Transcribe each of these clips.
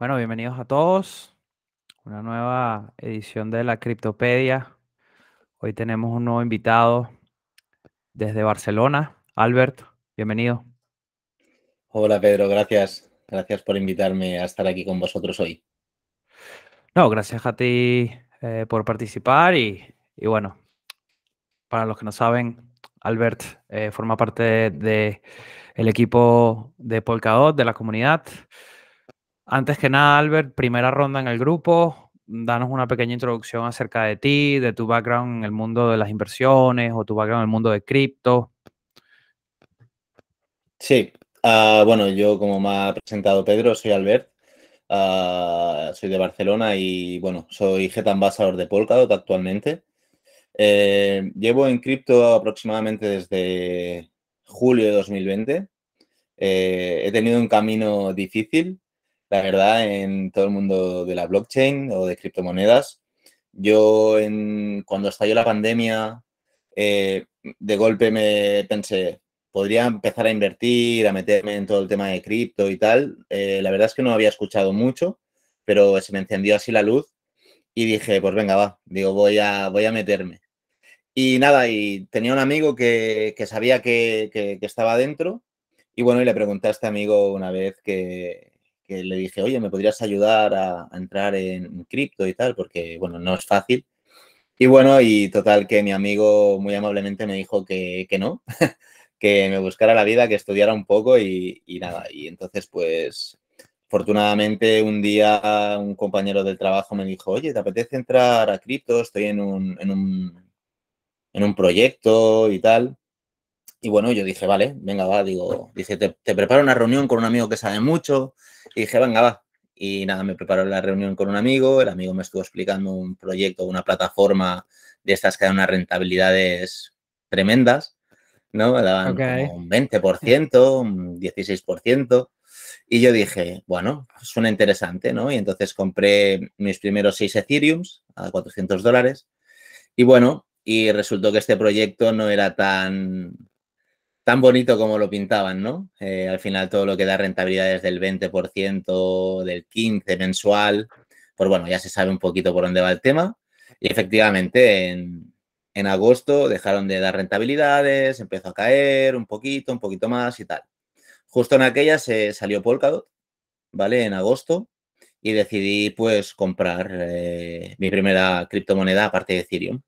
Bueno, bienvenidos a todos. Una nueva edición de la Criptopedia. Hoy tenemos un nuevo invitado desde Barcelona. Albert, bienvenido. Hola Pedro, gracias. Gracias por invitarme a estar aquí con vosotros hoy. No, gracias a ti eh, por participar y, y, bueno, para los que no saben, Albert eh, forma parte del de, el equipo de Polkadot, de la comunidad. Antes que nada, Albert, primera ronda en el grupo. Danos una pequeña introducción acerca de ti, de tu background en el mundo de las inversiones o tu background en el mundo de cripto. Sí, uh, bueno, yo como me ha presentado Pedro, soy Albert, uh, soy de Barcelona y bueno, soy Head Ambassador de Polkadot actualmente. Eh, llevo en cripto aproximadamente desde julio de 2020. Eh, he tenido un camino difícil, la verdad, en todo el mundo de la blockchain o de criptomonedas. Yo, cuando estalló la pandemia, eh, de golpe me pensé, podría empezar a invertir, a meterme en todo el tema de cripto y tal. Eh, la verdad es que no había escuchado mucho, pero se me encendió así la luz y dije, pues venga, va, digo, voy a, voy a meterme. Y nada, y tenía un amigo que, sabía que, estaba dentro y bueno, y le pregunté a este amigo una vez que, le dije, oye, ¿me podrías ayudar a, a entrar en cripto y tal? Porque, bueno, no es fácil. Y bueno, y total que mi amigo muy amablemente me dijo que, que no, que me buscara la vida, que estudiara un poco y, y, nada. Y entonces, pues, afortunadamente un día un compañero del trabajo me dijo, oye, ¿te apetece entrar a cripto? Estoy en un, en un, en un proyecto y tal. Y bueno, yo dije, vale, venga, va, digo, dice, te, te, preparo una reunión con un amigo que sabe mucho. Y dije, venga, va. Y nada, me preparó la reunión con un amigo, el amigo me estuvo explicando un proyecto, una plataforma de estas que dan unas rentabilidades tremendas, ¿no? Me daban okay. como un 20%, un 16%. Y yo dije, bueno, suena interesante, ¿no? Y entonces compré mis primeros seis Ethereums a 400 dólares. Y bueno, y resultó que este proyecto no era tan, tan bonito como lo pintaban, ¿no? Eh, al final todo lo que da rentabilidades del 20%, del 15% mensual, pues bueno, ya se sabe un poquito por dónde va el tema. Y efectivamente en, agosto dejaron de dar rentabilidades, empezó a caer un poquito, un poquito más y tal. Justo en aquella se salió Polkadot, ¿vale? En agosto y decidí pues comprar eh, mi primera criptomoneda aparte de Ethereum.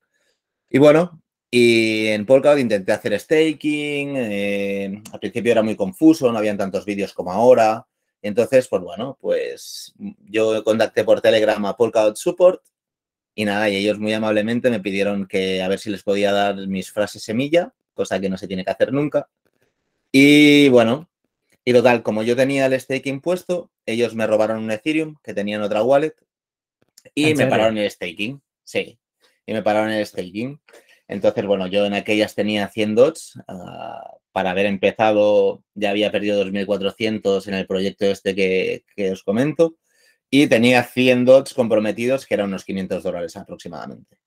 Y bueno, y en Polkadot intenté hacer staking, eh, al principio era muy confuso, no habían tantos vídeos como ahora. Entonces, pues bueno, pues yo contacté por Telegram a Polkadot Support y nada, y ellos muy amablemente me pidieron que a ver si les podía dar mis frases semilla, cosa que no se tiene que hacer nunca. Y bueno, y total, como yo tenía el staking puesto, ellos me robaron un Ethereum que tenían otra wallet y me pararon el staking. Sí, y me pararon el staking. Entonces, bueno, yo en aquellas tenía 100 dots. Uh, para haber empezado ya había perdido 2.400 en el proyecto este que, que, os comento. Y tenía 100 dots comprometidos, que eran unos 500 dólares aproximadamente.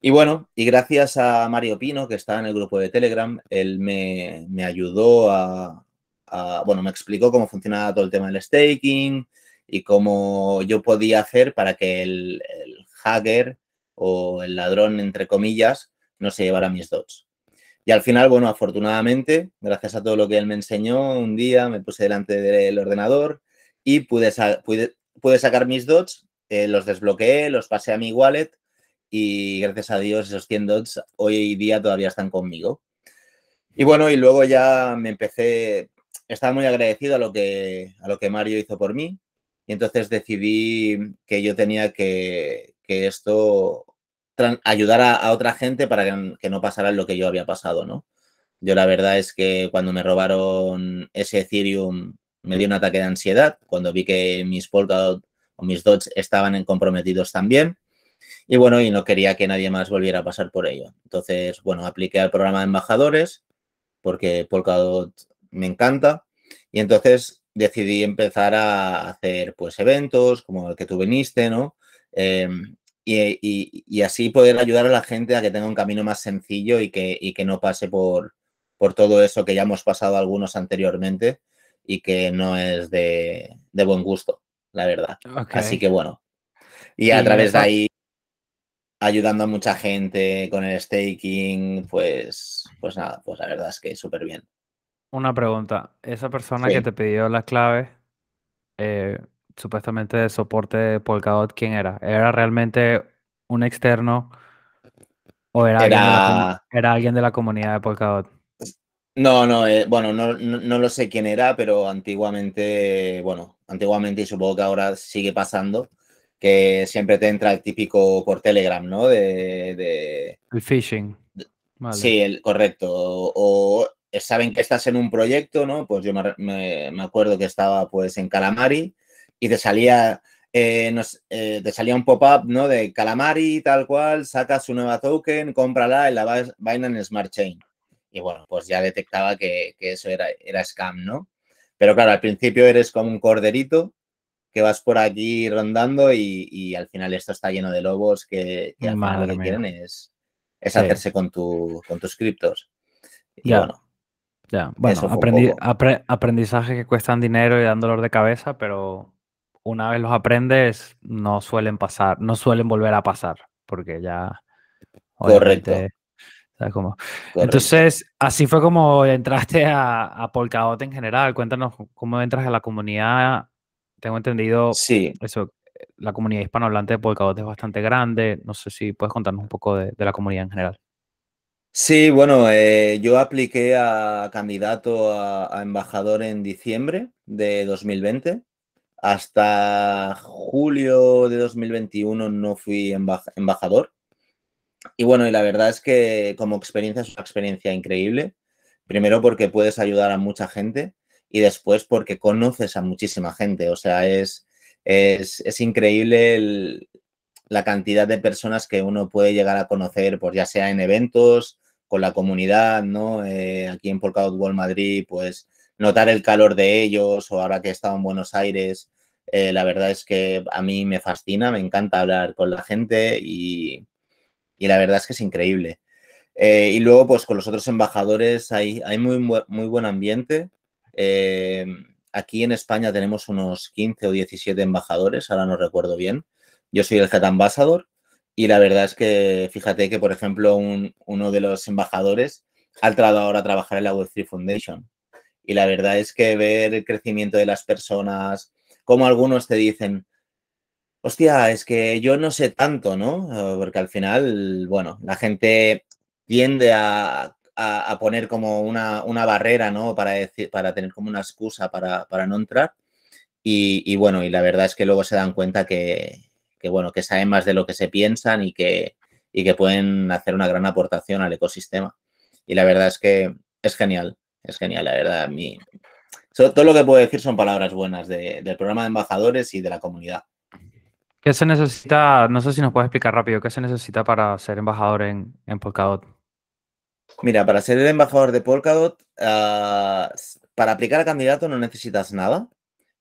Y bueno, y gracias a Mario Pino, que está en el grupo de Telegram, él me, me ayudó a, bueno, me explicó cómo funcionaba todo el tema del staking y cómo yo podía hacer para que el hacker o el ladrón, entre comillas, no se llevara mis dots. Y al final, bueno, afortunadamente, gracias a todo lo que él me enseñó, un día me puse delante del ordenador y pude, sa pude, pude sacar mis dots, eh, los desbloqueé, los pasé a mi wallet y gracias a Dios esos 100 dots hoy día todavía están conmigo. Y bueno, y luego ya me empecé, estaba muy agradecido a lo que, a lo que Mario hizo por mí y entonces decidí que yo tenía que, que esto ayudar a, otra gente para que, no pasara lo que yo había pasado, ¿no? Yo la verdad es que cuando me robaron ese Ethereum me dio un ataque de ansiedad cuando vi que mis Polkadot o mis Dots estaban comprometidos también. Y bueno, y no quería que nadie más volviera a pasar por ello. Entonces, bueno, apliqué al programa de embajadores porque Polkadot me encanta. Y entonces decidí empezar a hacer pues eventos como el que tú viniste, ¿no? Eh, y, y, y, así poder ayudar a la gente a que tenga un camino más sencillo y que, y que no pase por, por todo eso que ya hemos pasado algunos anteriormente y que no es de, de buen gusto. la verdad. Así que bueno. Y a través de ahí, ayudando a mucha gente con el staking, pues, pues nada, pues la verdad es que súper bien. Una pregunta. Esa persona que te pidió las claves, eh, supuestamente de soporte de Polkadot, ¿quién era? ¿Era realmente un externo o era, Alguien, de la, comunidad de Polkadot? No, no, eh, bueno, no, no, lo sé quién era, pero antiguamente, bueno, antiguamente y supongo que ahora sigue pasando, que siempre te entra el típico por Telegram, ¿no? De... el phishing. Sí, el, correcto. O, saben que estás en un proyecto, ¿no? Pues yo me, me acuerdo que estaba pues en Calamari y te salía eh, eh, te salía un pop-up ¿no? de Calamari, tal cual, saca su nueva token, cómprala en la Binance Smart Chain. Y bueno, pues ya detectaba que, eso era, era scam, ¿no? Pero claro, al principio eres como un corderito que vas por aquí rondando y, al final esto está lleno de lobos que, que lo que quieren es, es hacerse con, tu, con tus criptos. Y bueno. Ya, bueno, aprendizaje que cuestan dinero y dan dolor de cabeza, pero una vez los aprendes, no suelen pasar, no suelen volver a pasar, porque ya. Correcto. Entonces, así fue como entraste a, a Polkadot en general. Cuéntanos cómo entras a la comunidad. Tengo entendido sí. eso, la comunidad hispanohablante de Polkadot es bastante grande. No sé si puedes contarnos un poco de, la comunidad en general. Sí, bueno, eh, yo apliqué a candidato a, a, embajador en diciembre de 2020 hasta julio de 2021 no fui embajador. Y bueno, y la verdad es que como experiencia es una experiencia increíble. Primero porque puedes ayudar a mucha gente y después porque conoces a muchísima gente. O sea, es, es, increíble la cantidad de personas que uno puede llegar a conocer, pues ya sea en eventos, con la comunidad, ¿no? Eh, aquí en Polkadot World Madrid, pues notar el calor de ellos o ahora que he estado en Buenos Aires, eh, la verdad es que a mí me fascina, me encanta hablar con la gente y, la verdad es que es increíble. Eh, y luego, pues con los otros embajadores hay, hay muy, muy buen ambiente. Eh, aquí en España tenemos unos 15 o 17 embajadores, ahora no recuerdo bien. Yo soy el Head Ambassador y la verdad es que fíjate que, por ejemplo, uno de los embajadores ha entrado ahora a trabajar en la Web3 Foundation. Y la verdad es que ver el crecimiento de las personas, como algunos te dicen, hostia, es que yo no sé tanto, ¿no? Ah, porque al final, bueno, la gente tiende a, poner como una, barrera, ¿no? Para, decir, para tener como una excusa para, no entrar. Y, bueno, y la verdad es que luego se dan cuenta que, bueno, que saben más de lo que se piensan y que, y que pueden hacer una gran aportación al ecosistema. Y la verdad es que es genial, es genial, la verdad. A mí, todo lo que puedo decir son palabras buenas del programa de embajadores y de la comunidad. ¿Qué se necesita? No sé si nos puedes explicar rápido, ¿qué se necesita para ser embajador en, Polkadot? Mira, para ser el embajador de Polkadot, ah, para aplicar a candidato no necesitas nada,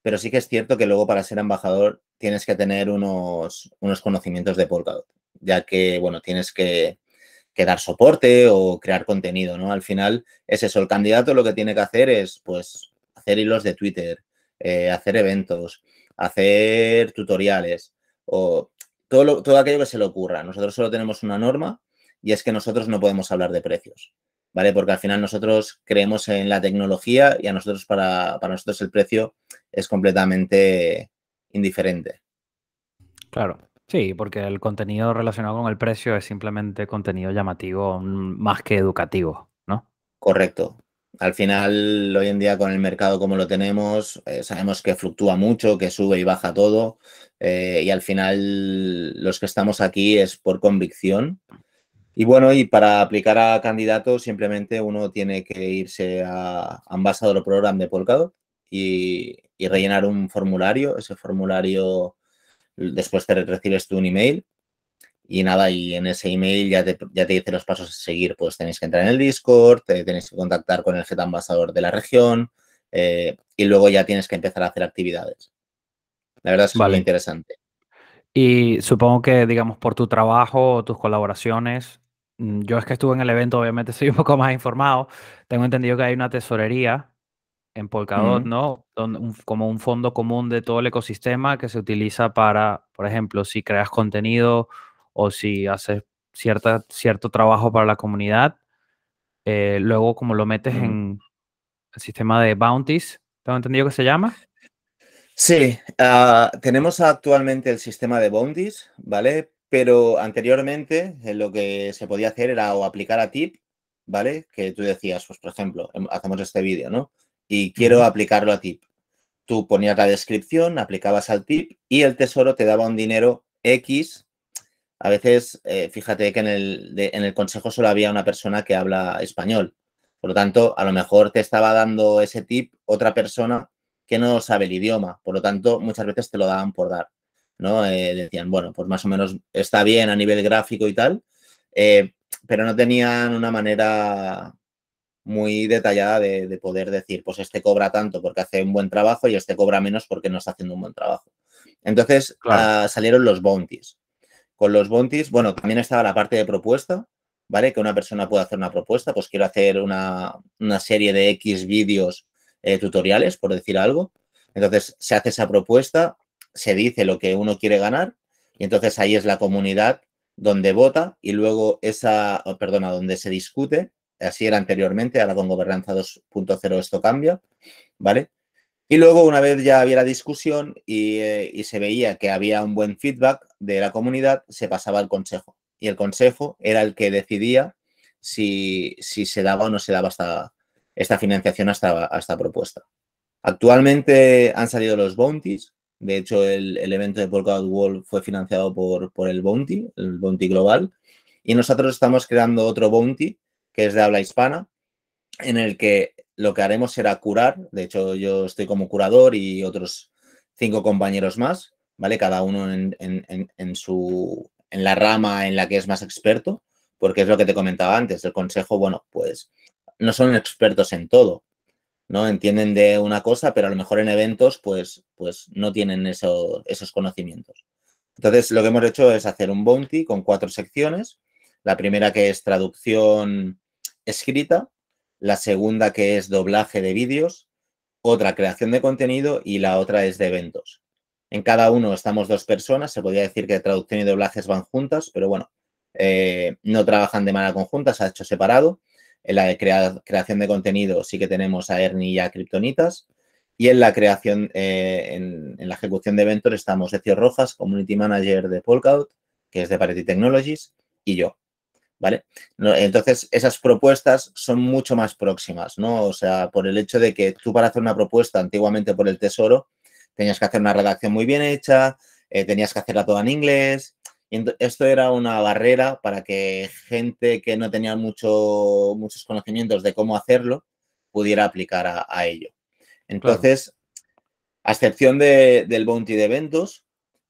pero sí que es cierto que luego para ser embajador tienes que tener unos, unos conocimientos de Polkadot, ya que, bueno, tienes que, que, dar soporte o crear contenido, ¿no? Al final es eso, el candidato lo que tiene que hacer es, pues, hacer hilos de Twitter, eh, hacer eventos, hacer tutoriales o todo, todo aquello que se le ocurra. Nosotros solo tenemos una norma y es que nosotros no podemos hablar de precios, ¿vale? Porque al final nosotros creemos en la tecnología y a nosotros, para, para nosotros el precio es completamente indiferente. Claro, sí, porque el contenido relacionado con el precio es simplemente contenido llamativo más que educativo, ¿no? Correcto. Al final, hoy en día con el mercado como lo tenemos, eh, sabemos que fluctúa mucho, que sube y baja todo. Eh, y al final, los que estamos aquí es por convicción. Y bueno, y para aplicar a candidatos, simplemente uno tiene que irse a Ambassador Program de Polkadot y rellenar un formulario. Ese formulario, después te recibes tú un email y nada, y en ese email ya te, ya te dice los pasos a seguir. Pues tenéis que entrar en el Discord, tenéis que contactar con el Head Ambassador de la región eh, y luego ya tienes que empezar a hacer actividades. La verdad es que muy interesante. Y supongo que, digamos, por tu trabajo o tus colaboraciones, mm, yo es que estuve en el evento, obviamente soy un poco más informado. Tengo entendido que hay una tesorería en Polkadot, ¿no? como un fondo común de todo el ecosistema que se utiliza para, por ejemplo, si creas contenido o si haces cierta, cierto trabajo para la comunidad, eh, luego como lo metes en el sistema de bounties, ¿tengo entendido que se llama? Sí, ah, tenemos actualmente el sistema de bounties, ¿vale? Pero anteriormente eh, lo que se podía hacer era o aplicar a tip, ¿vale? Que tú decías, pues por ejemplo, em, hacemos este vídeo, ¿no? Y quiero aplicarlo a tip. Tú ponías la descripción, aplicabas al tip y el tesoro te daba un dinero X. A veces, eh, fíjate que en el, en el consejo solo había una persona que habla español. Por lo tanto, a lo mejor te estaba dando ese tip otra persona que no sabe el idioma. Por lo tanto, muchas veces te lo daban por dar. ¿no? Eh, decían, bueno, pues más o menos está bien a nivel gráfico y tal, eh, pero no tenían una manera muy detallada de, poder decir, pues este cobra tanto porque hace un buen trabajo y este cobra menos porque no está haciendo un buen trabajo. Entonces ah, salieron los bounties. Con los bounties, bueno, también estaba la parte de propuesta, ¿vale? Que una persona puede hacer una propuesta, pues quiero hacer una, serie de X vídeos eh, tutoriales, por decir algo. Entonces se hace esa propuesta, se dice lo que uno quiere ganar y entonces ahí es la comunidad donde vota y luego esa, oh, perdona, donde se discute, así era anteriormente, ahora con gobernanza 2.0 esto cambia, ¿vale? Y luego una vez ya había la discusión y, eh, y, se veía que había un buen feedback de la comunidad, se pasaba al consejo. Y el consejo era el que decidía si, se daba o no se daba esta, esta financiación a esta, propuesta. Actualmente han salido los bounties, de hecho, el, evento de Polkadot World fue financiado por, por, el Bounty, el Bounty Global. Y nosotros estamos creando otro Bounty, que es de habla hispana, en el que lo que haremos será curar. De hecho, yo estoy como curador y otros cinco compañeros más, ¿vale? Cada uno en, su, en la rama en la que es más experto, porque es lo que te comentaba antes. El consejo, bueno, pues no son expertos en todo, ¿no? Entienden de una cosa, pero a lo mejor en eventos pues, pues no tienen esos conocimientos. Entonces, lo que hemos hecho es hacer un bounty con cuatro secciones. La primera que es traducción escrita, la segunda que es doblaje de vídeos, otra creación de contenido y la otra es de eventos. En cada uno estamos dos personas, se podría decir que traducción y doblajes van juntas, pero bueno, eh, no trabajan de manera conjunta, se ha hecho separado. En la de creación de contenido sí que tenemos a Ernie y a Kryptonitas. Y en la creación, eh, en, la ejecución de eventos estamos Ecio Rojas, Community Manager de Polkadot, que es de Parity Technologies, y yo. ¿Vale? Entonces, esas propuestas son mucho más próximas, ¿no? O sea, por el hecho de que tú para hacer una propuesta antiguamente por el Tesoro, tenías que hacer una redacción muy bien hecha, eh, tenías que hacerla toda en inglés, esto era una barrera para que gente que no tenía mucho, muchos conocimientos de cómo hacerlo pudiera aplicar a, ello. Entonces, a excepción del bounty de eventos,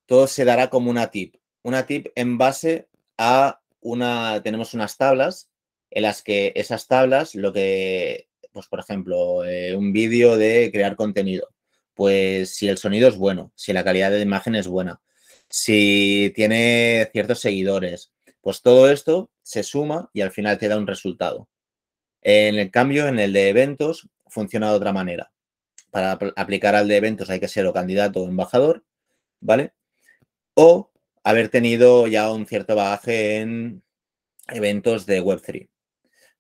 todo se dará como una tip. Una tip en base a una, tenemos unas tablas en las que esas tablas, lo que, pues por ejemplo, eh, un vídeo de crear contenido, pues si el sonido es bueno, si la calidad de imagen es buena, si tiene ciertos seguidores. Pues todo esto se suma y al final te da un resultado. En el cambio, en el de eventos, funciona de otra manera. Para aplicar al de eventos hay que ser o candidato o embajador, ¿vale? O haber tenido ya un cierto bagaje en eventos de Web3,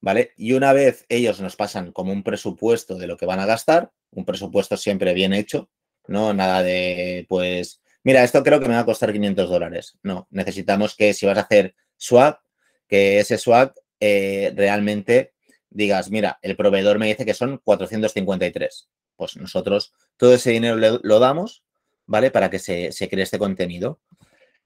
¿vale? Y una vez ellos nos pasan como un presupuesto de lo que van a gastar, un presupuesto siempre bien hecho, ¿no? Nada de, pues, mira, esto creo que me va a costar 500 dólares. No, necesitamos que si vas a hacer swap, que ese swap eh, realmente digas, mira, el proveedor me dice que son 453. Pues nosotros todo ese dinero lo damos, ¿vale? Para que se, se cree este contenido.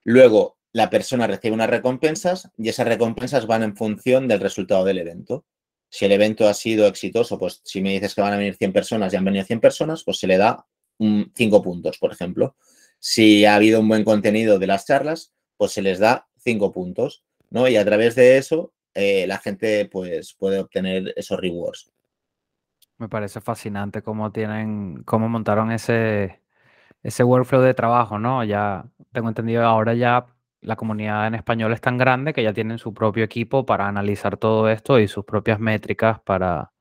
Luego, la persona recibe unas recompensas y esas recompensas van en función del resultado del evento. Si el evento ha sido exitoso, pues si me dices que van a venir 100 personas y han venido 100 personas, pues se le da 5 puntos, por ejemplo. Si ha habido un buen contenido de las charlas, pues se les da cinco puntos, ¿no? Y a través de eso, eh, la gente pues puede obtener esos rewards. Me parece fascinante cómo tienen, cómo montaron ese, ese workflow de trabajo, ¿no? Ya tengo entendido, ahora ya la comunidad en español es tan grande que ya tienen su propio equipo para analizar todo esto y sus propias métricas para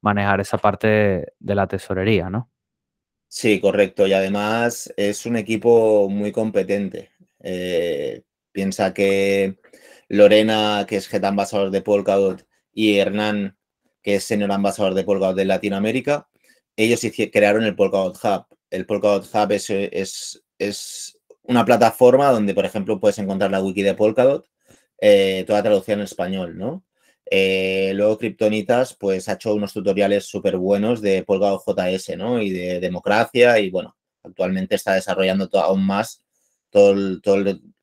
manejar esa parte de, la tesorería, ¿no? Sí, correcto. Y además es un equipo muy competente. Eh, piensa que Lorena, que es Head Ambassador de Polkadot, y Hernán, que es Senior Ambassador de Polkadot de Latinoamérica, ellos crearon el Polkadot Hub. El Polkadot Hub es, es, una plataforma donde, por ejemplo, puedes encontrar la wiki de Polkadot, eh, toda traducción en español, ¿no? Eh, luego Kryptonitas pues ha hecho unos tutoriales súper buenos de Polkadot JS, ¿no? Y de democracia y bueno, actualmente está desarrollando aún más todos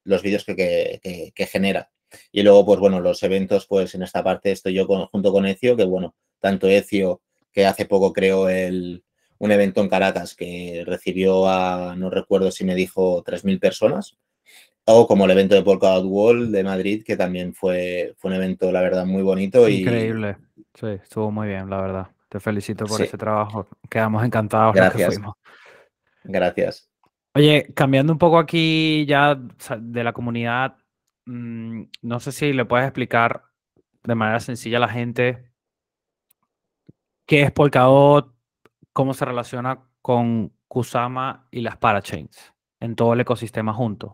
los vídeos que, genera. Y luego, pues bueno, los eventos, pues en esta parte estoy yo junto con Ecio, que bueno, tanto Ecio, que hace poco creó el, un evento en Caracas que recibió a, no recuerdo si me dijo, 3.000 personas, o como el evento de Polkadot World de Madrid, que también fue, fue un evento, la verdad, muy bonito. Increíble. Sí, estuvo muy bien, la verdad. Te felicito por ese trabajo. Quedamos encantados. Gracias. Gracias. Oye, cambiando un poco aquí ya de la comunidad, mm, no sé si le puedes explicar de manera sencilla a la gente qué es Polkadot, cómo se relaciona con Kusama y las parachains en todo el ecosistema junto.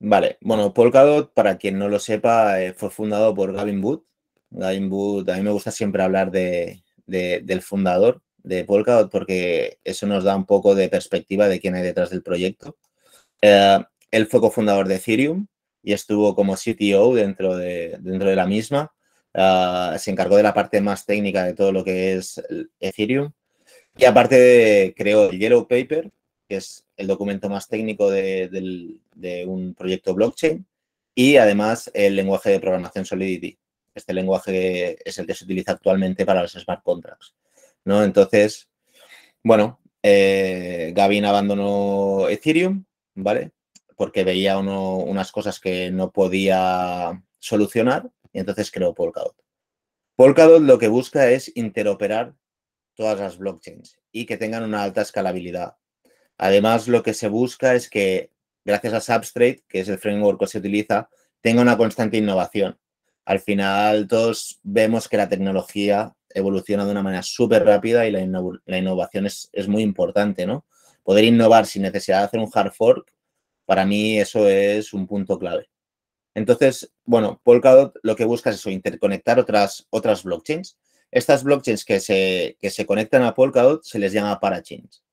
Vale, bueno, Polkadot, para quien no lo sepa, eh, fue fundado por Gavin Wood. Gavin Wood, a mí me gusta siempre hablar de, del fundador de Polkadot porque eso nos da un poco de perspectiva de quién hay detrás del proyecto. Eh, él fue cofundador de Ethereum y estuvo como CTO dentro de, dentro de la misma. Eh, se encargó de la parte más técnica de todo lo que es Ethereum. Y aparte creó el Yellow Paper, que es el documento más técnico de, un proyecto blockchain, y además el lenguaje de programación Solidity. Este lenguaje es el que se utiliza actualmente para los smart contracts. ¿no? Entonces, bueno, eh, Gavin abandonó Ethereum, ¿vale? Porque veía unas cosas que no podía solucionar y entonces creó Polkadot. Polkadot lo que busca es interoperar todas las blockchains y que tengan una alta escalabilidad. Además, lo que se busca es que, gracias a Substrate, que es el framework que se utiliza, tenga una constante innovación. Al final, todos vemos que la tecnología evoluciona de una manera súper rápida y la, innovación es, muy importante, ¿no? Poder innovar sin necesidad de hacer un hard fork, para mí eso es un punto clave. Entonces, bueno, Polkadot lo que busca es eso, interconectar otras, otras blockchains. Estas blockchains que se, que se conectan a Polkadot se les llama parachains.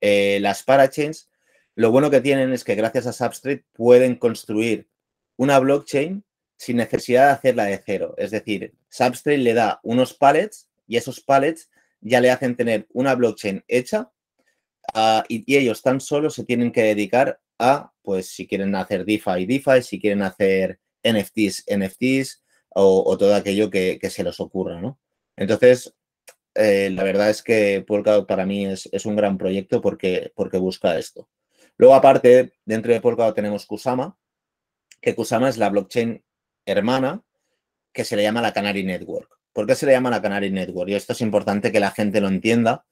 Eh, las parachains, lo bueno que tienen es que gracias a Substrate pueden construir una blockchain sin necesidad de hacerla de cero. Es decir, Substrate le da unos pallets y esos pallets ya le hacen tener una blockchain hecha ah, y, ellos tan solo se tienen que dedicar a, pues si quieren hacer DeFi, DeFi, si quieren hacer NFTs, NFTs o, todo aquello que, se les ocurra, ¿no? Entonces, eh, la verdad es que Polkadot para mí es, un gran proyecto porque, busca esto. Luego, aparte, dentro de Polkadot tenemos Kusama, que Kusama es la blockchain hermana que se le llama la Canary Network. ¿Por qué se le llama la Canary Network? Y esto es importante que la gente lo entienda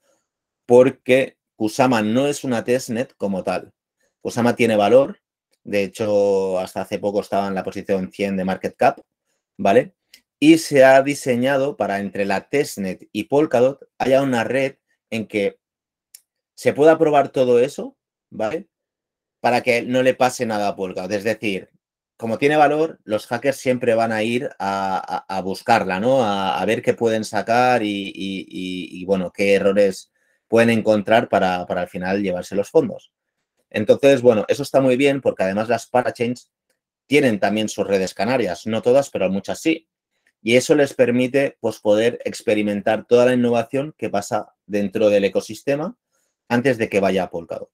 porque Kusama no es una testnet como tal. Kusama tiene valor, de hecho, hasta hace poco estaba en la posición 100 de market cap, ¿vale? Y se ha diseñado para entre la testnet y Polkadot haya una red en que se pueda probar todo eso, ¿vale? Para que no le pase nada a Polkadot. Es decir, como tiene valor, los hackers siempre van a ir a, buscarla, ¿no? A, ver qué pueden sacar y, bueno, qué errores pueden encontrar para, para al final llevarse los fondos. Entonces, bueno, eso está muy bien porque además las parachains tienen también sus redes canarias, no todas, pero muchas sí y eso les permite pues, poder experimentar toda la innovación que pasa dentro del ecosistema antes de que vaya a Polkadot.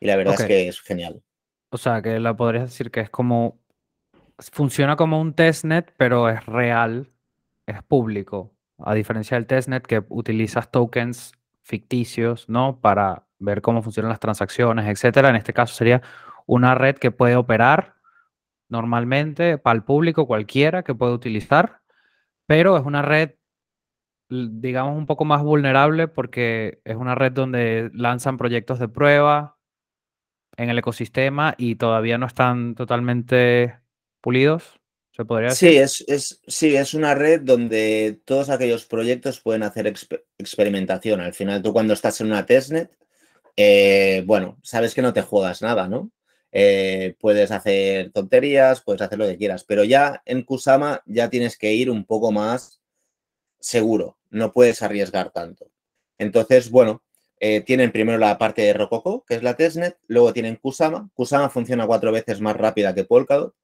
Y la verdad es que es genial. O sea, que la podrías decir que es como, funciona como un testnet, pero es real, es público, a diferencia del testnet que utilizas tokens ficticios, ¿no? Para ver cómo funcionan las transacciones, etcétera. En este caso sería una red que puede operar normalmente para el público cualquiera que puede utilizar pero es una red, digamos, un poco más vulnerable porque es una red donde lanzan proyectos de prueba en el ecosistema y todavía no están totalmente pulidos. ¿Se podría Sí, decir? es, es, sí, es una red donde todos aquellos proyectos pueden hacer exper- experimentación. Al final, tú cuando estás en una testnet, eh, bueno, sabes que no te juegas nada, ¿no? Eh, puedes hacer tonterías, puedes hacer lo que quieras, pero ya en Kusama ya tienes que ir un poco más seguro, no puedes arriesgar tanto. Entonces, bueno, eh, tienen primero la parte de Rococo, que es la testnet, luego tienen Kusama. Kusama funciona cuatro veces más rápida que Polkadot.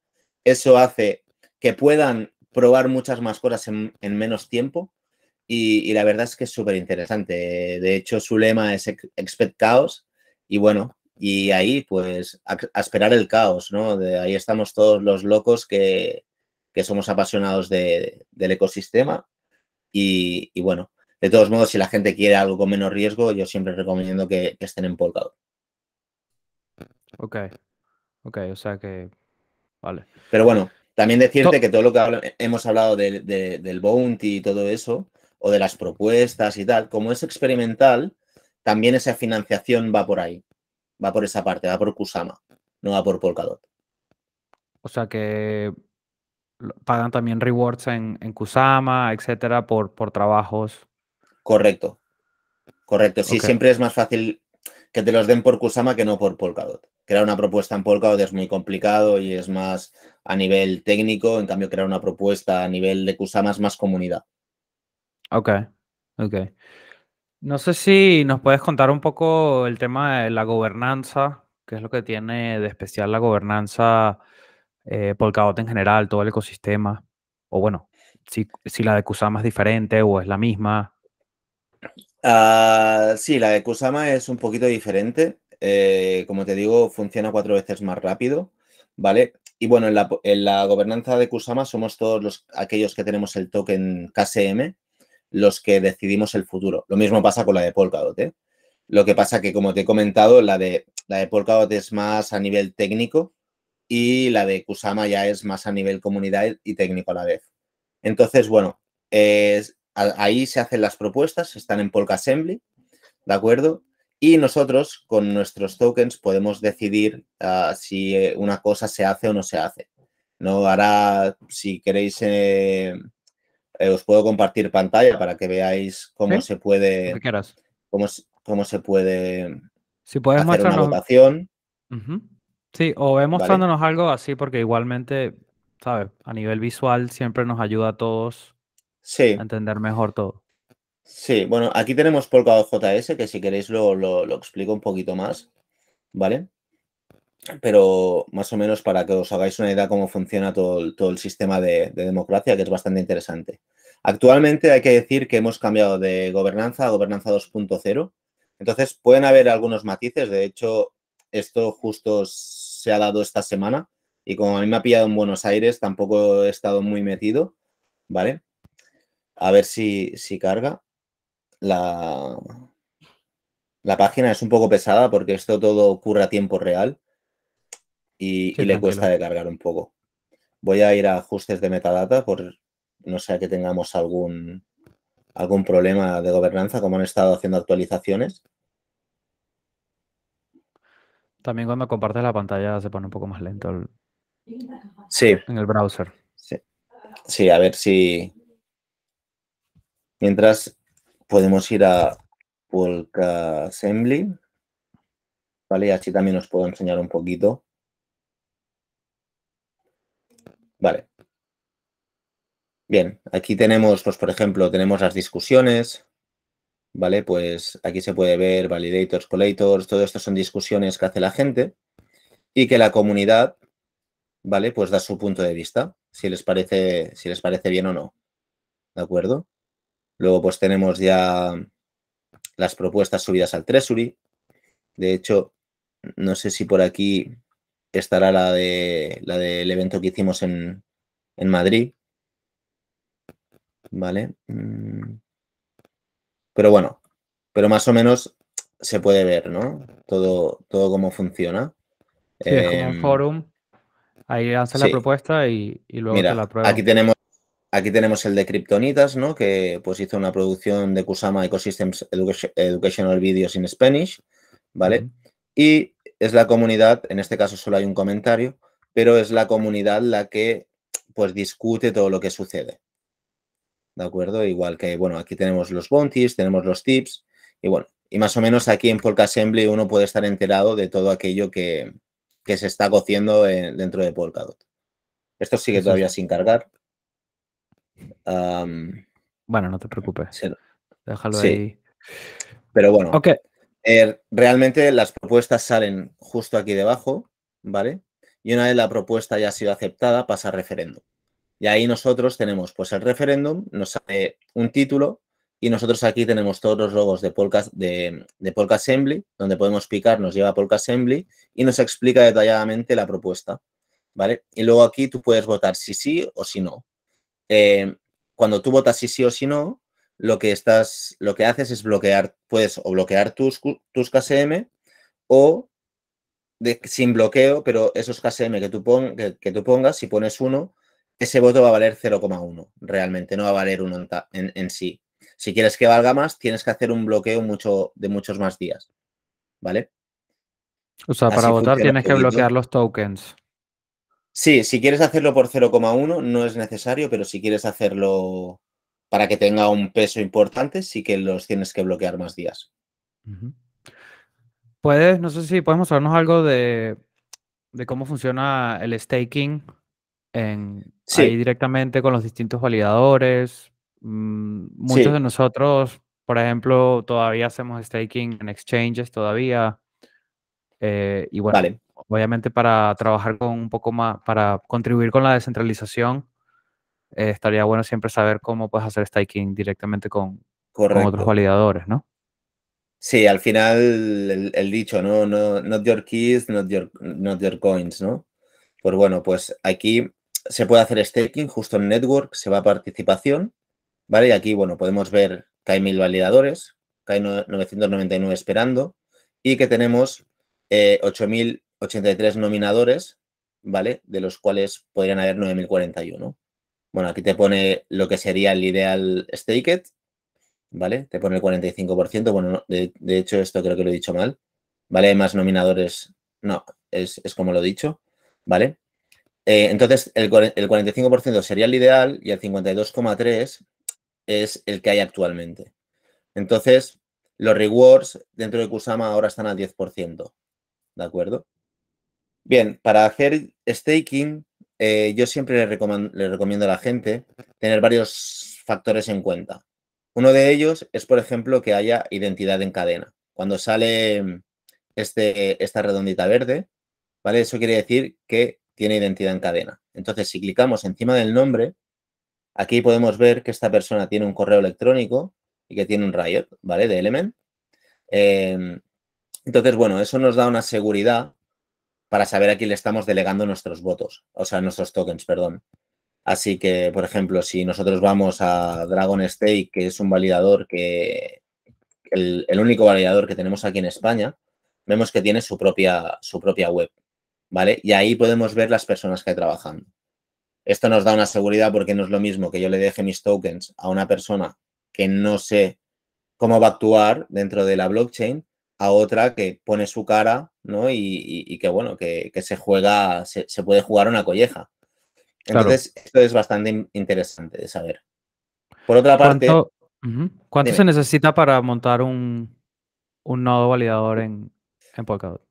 Eso hace que puedan probar muchas más cosas en, en menos tiempo y, y, la verdad es que es súper interesante. De hecho, su lema es Expect Chaos y bueno, y ahí pues a, a esperar el caos, ¿no? De ahí estamos todos los locos que, que somos apasionados de, del ecosistema y, y, bueno, de todos modos, si la gente quiere algo con menos riesgo, yo siempre recomiendo que, que estén en Polkadot. Ok, ok, o sea que, vale. Pero bueno, también decirte to que todo lo que hemos hablado de, de, del bounty y todo eso, o de las propuestas y tal, como es experimental, también esa financiación va por ahí, va por esa parte, va por Kusama, no va por Polkadot. O sea que pagan también rewards en, en Kusama, etcétera, por, por trabajos. Correcto, correcto. Sí, okay. siempre es más fácil que te los den por Kusama que no por Polkadot. Crear una propuesta en Polkadot es muy complicado y es más a nivel técnico, en cambio crear una propuesta a nivel de Kusama es más comunidad. Ok, ok. No sé si nos puedes contar un poco el tema de la gobernanza, qué es lo que tiene de especial la gobernanza eh, Polkadot en general, todo el ecosistema, o bueno, si, si la de Kusama es diferente o es la misma. Uh, sí, la de Kusama es un poquito diferente. Eh, como te digo, funciona cuatro veces más rápido, ¿vale? Y bueno, en la, en la gobernanza de Kusama somos todos los, aquellos que tenemos el token KSM, los que decidimos el futuro. Lo mismo pasa con la de Polkadot, ¿eh? Lo que pasa que, como te he comentado, la de, la de Polkadot es más a nivel técnico y la de Kusama ya es más a nivel comunidad y técnico a la vez. Entonces, bueno, ahí se hacen las propuestas, están en Polka Assembly, ¿de acuerdo? Y nosotros con nuestros tokens podemos decidir uh, si una cosa se hace o no se hace. No ahora, si queréis, eh, eh, os puedo compartir pantalla para que veáis cómo ¿Sí? se puede, cómo, cómo, se puede si puedes hacer una votación. Uh -huh. Sí, o ve mostrándonos ¿Vale? algo así, porque igualmente, ¿sabes? A nivel visual siempre nos ayuda a todos sí. a entender mejor todo. Sí, bueno, aquí tenemos Polkadot JS, que si queréis lo, lo, lo, explico un poquito más, ¿vale? Pero más o menos para que os hagáis una idea cómo funciona todo el, sistema de, de democracia, que es bastante interesante. Actualmente hay que decir que hemos cambiado de gobernanza a gobernanza 2.0. Entonces pueden haber algunos matices. De hecho, esto justo se ha dado esta semana y como a mí me ha pillado en Buenos Aires, tampoco he estado muy metido, ¿vale? A ver si, si carga. La, la página es un poco pesada porque esto todo ocurre a tiempo real y, Sí, y le cuesta de cargar un poco. Voy a ir a ajustes de metadata por no sea que tengamos algún, algún problema de gobernanza, como han estado haciendo actualizaciones. También cuando compartes la pantalla se pone un poco más lento el- Sí, en el browser. sí. Sí, a ver si. Mientras podemos ir a Polka Assembly. Vale, y así también os puedo enseñar un poquito. Vale. Bien, aquí tenemos, pues por ejemplo, tenemos las discusiones. Vale, pues aquí se puede ver validators, collators, todo esto son discusiones que hace la gente y que la comunidad, vale, pues da su punto de vista, si les parece, si les parece bien o no. ¿De acuerdo? Luego, pues tenemos ya las propuestas subidas al Treasury. De hecho, no sé si por aquí estará la de la del evento que hicimos en, en Madrid. Vale. Mm. Pero bueno, pero más o menos se puede ver, ¿no? Todo, todo cómo funciona. Sí, es como un Em, forum. Ahí haces la sí. propuesta y, y luego Mira, te la prueban. aquí tenemos, aquí tenemos el de Kryptonitas, ¿no? Que pues hizo una producción de Kusama Ecosystems Education- Educational Videos in Spanish, ¿vale? Y es la comunidad, en este caso solo hay un comentario, pero es la comunidad la que pues discute todo lo que sucede. ¿De acuerdo? Igual que, bueno, aquí tenemos los bounties, tenemos los tips y bueno, y más o menos aquí en Assembly uno puede estar enterado de todo aquello que, se está cociendo dentro de Polkadot. Esto sigue todavía sin cargar. bueno, no te preocupes. Déjalo ahí. Pero bueno, eh, realmente las propuestas salen justo aquí debajo, ¿vale? Y una vez la propuesta ya ha sido aceptada, pasa referéndum. Y ahí nosotros tenemos pues el referéndum, nos sale un título y nosotros aquí tenemos todos los logos de Polka, de, de Polka Assembly, donde podemos picar, nos lleva a Polka Assembly y nos explica detalladamente la propuesta. ¿Vale? Y luego aquí tú puedes votar si sí o si no. Eh, cuando tú votas si sí o si no, lo que estás, lo que haces es bloquear, puedes o bloquear tus, tus KSM o sin bloqueo, pero esos KSM que tú, que, tú pongas, si pones uno, ese voto va a valer 0,1 realmente, no va a valer uno en, en, sí. Si quieres que valga más, tienes que hacer un bloqueo mucho, de muchos más días. ¿Vale? O sea, para votar tienes que bloquear los tokens. Sí, si quieres hacerlo por 0,1 no es necesario, pero si quieres hacerlo para que tenga un peso importante, sí que los tienes que bloquear más días. Puedes, no sé si puedes mostrarnos algo de, cómo funciona el staking en, ahí directamente con los distintos validadores. Mm, muchos de nosotros, por ejemplo, todavía hacemos staking en exchanges todavía. Eh, y bueno, obviamente para trabajar con un poco más, para contribuir con la descentralización, eh, estaría bueno siempre saber cómo puedes hacer staking directamente con, otros validadores, ¿no? Sí, al final el, dicho, ¿no? ¿no? Not your keys, not your, not your coins, ¿no? Pues bueno, pues aquí se puede hacer staking justo en network, se va a participación, ¿vale? Y aquí, bueno, podemos ver que hay mil validadores, que hay 999 esperando y que tenemos 8.083 eh, nominadores, ¿vale? De los cuales podrían haber 9.041. Bueno, aquí te pone lo que sería el ideal staked, ¿vale? Te pone el 45%. Bueno, de, hecho, esto creo que lo he dicho mal. ¿Vale? Más nominadores. No, es, como lo he dicho, ¿vale? Eh, entonces, el, el 45% sería el ideal y el 52,3% es el que hay actualmente. Entonces, los rewards dentro de Kusama ahora están al 10%, ¿de acuerdo? Bien, para hacer staking eh, yo siempre le, recomiendo a la gente tener varios factores en cuenta. Uno de ellos es, por ejemplo, que haya identidad en cadena. Cuando sale este, esta redondita verde, ¿vale? Eso quiere decir que tiene identidad en cadena. Entonces, si clicamos encima del nombre, aquí podemos ver que esta persona tiene un correo electrónico y que tiene un Riot, ¿vale? De Element. Em, entonces, bueno, eso nos da una seguridad para saber a quién le estamos delegando nuestros votos, o sea, nuestros tokens, perdón. Así que, por ejemplo, si nosotros vamos a Dragon Stake, que es un validador que, el, único validador que tenemos aquí en España, vemos que tiene su propia, su propia web, ¿vale? Y ahí podemos ver las personas que hay trabajando. Esto nos da una seguridad porque no es lo mismo que yo le deje mis tokens a una persona que no sé cómo va a actuar dentro de la blockchain a otra que pone su cara, ¿no? Y, que, bueno, que, se juega, se, puede jugar una colleja. Entonces, esto es bastante interesante de saber. Por otra parte... ¿Cuánto, se necesita para montar un, nodo validador en, en Polkadot?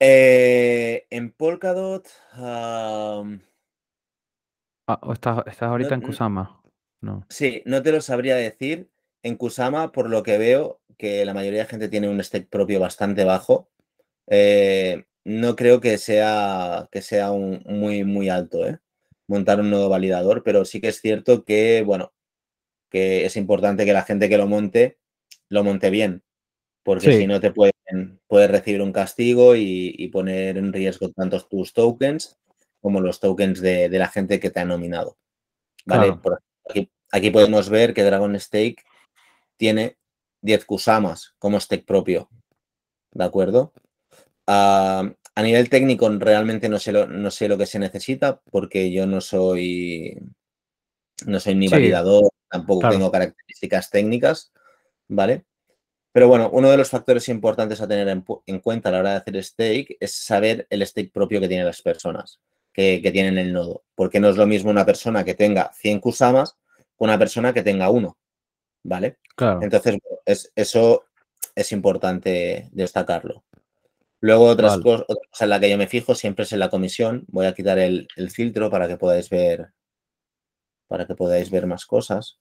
Eh, en Polkadot... ah, estás, ahorita en Kusama? No. Sí, no te lo sabría decir. En Kusama, por lo que veo, que la mayoría de gente tiene un stake propio bastante bajo, eh, no creo que sea, que sea un, muy, muy alto, ¿eh? montar un nodo validador, pero sí que es cierto que, bueno, que es importante que la gente que lo monte, lo monte bien, porque si no te pueden, puedes recibir un castigo y, poner en riesgo tanto tus tokens como los tokens de, la gente que te ha nominado. ¿Vale? aquí, aquí, podemos ver que Dragon Stake tiene 10 Kusamas como stake propio. ¿De acuerdo? Ah, a nivel técnico realmente no sé, lo, no sé lo que se necesita porque yo no soy no soy ni validador, tampoco tengo características técnicas, ¿vale? Pero bueno, uno de los factores importantes a tener en, cuenta a la hora de hacer stake es saber el stake propio que tienen las personas. que, que tienen el nodo. Porque no es lo mismo una persona que tenga 100 Kusamas que una persona que tenga uno. ¿Vale? Claro. Entonces, es, eso es importante destacarlo. Luego, otras Vale. cosas, otra cosa en la que yo me fijo siempre es en la comisión. Voy a quitar el, el filtro para que podáis ver para que podáis ver más cosas.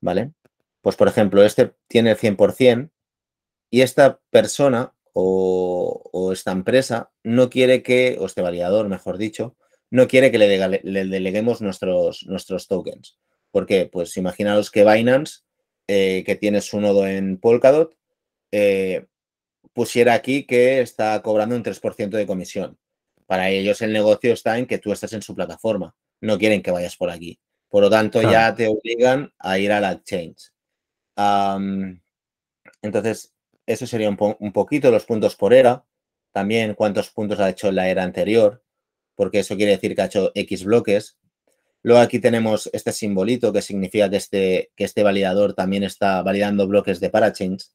¿Vale? Pues, por ejemplo, este tiene el 100% y esta persona o, o esta empresa no quiere que, o este validador, mejor dicho, no quiere que le deleguemos nuestros, nuestros tokens. ¿Por qué? Pues imaginaos que Binance, eh, que tiene su nodo en Polkadot, eh, pusiera aquí que está cobrando un 3% de comisión. Para ellos el negocio está en que tú estás en su plataforma. No quieren que vayas por aquí. Por lo tanto, Claro. ya te obligan a ir a la exchange. Entonces, eso sería un, po- un poquito los puntos por era. También cuántos puntos ha hecho en la era anterior, porque eso quiere decir que ha hecho X bloques. Luego aquí tenemos este simbolito que significa que este, que este validador también está validando bloques de parachains.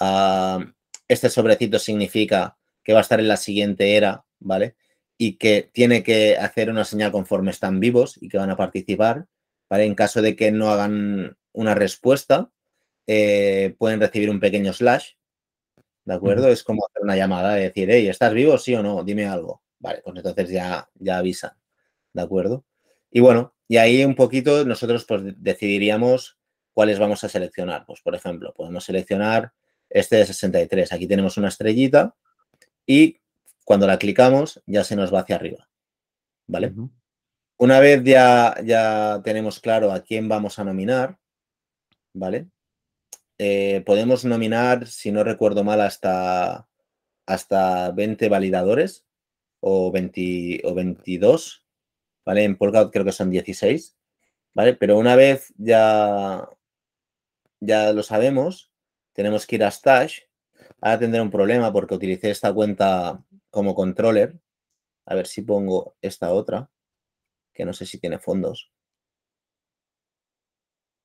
Ah, este sobrecito significa que va a estar en la siguiente era, ¿vale? Y que tiene que hacer una señal conforme están vivos y que van a participar, ¿vale? En caso de que no hagan una respuesta, eh, pueden recibir un pequeño slash, ¿de acuerdo? Es como hacer una llamada, de decir, hey, ¿estás vivo? Sí o no, dime algo. Vale, pues entonces ya, ya avisan, ¿de acuerdo? Y bueno, y ahí un poquito nosotros pues decidiríamos cuáles vamos a seleccionar. Pues por ejemplo, podemos seleccionar este de 63. Aquí tenemos una estrellita y cuando la clicamos ya se nos va hacia arriba, ¿vale? Una vez ya, ya tenemos claro a quién vamos a nominar, ¿vale? Eh, podemos nominar, si no recuerdo mal, hasta, hasta 20 validadores o, 20, o 22, ¿vale? En Polkadot creo que son 16, ¿vale? Pero una vez ya, ya lo sabemos, tenemos que ir a Stash. Ahora tendré un problema porque utilicé esta cuenta como controller. A ver si pongo esta otra, que no sé si tiene fondos.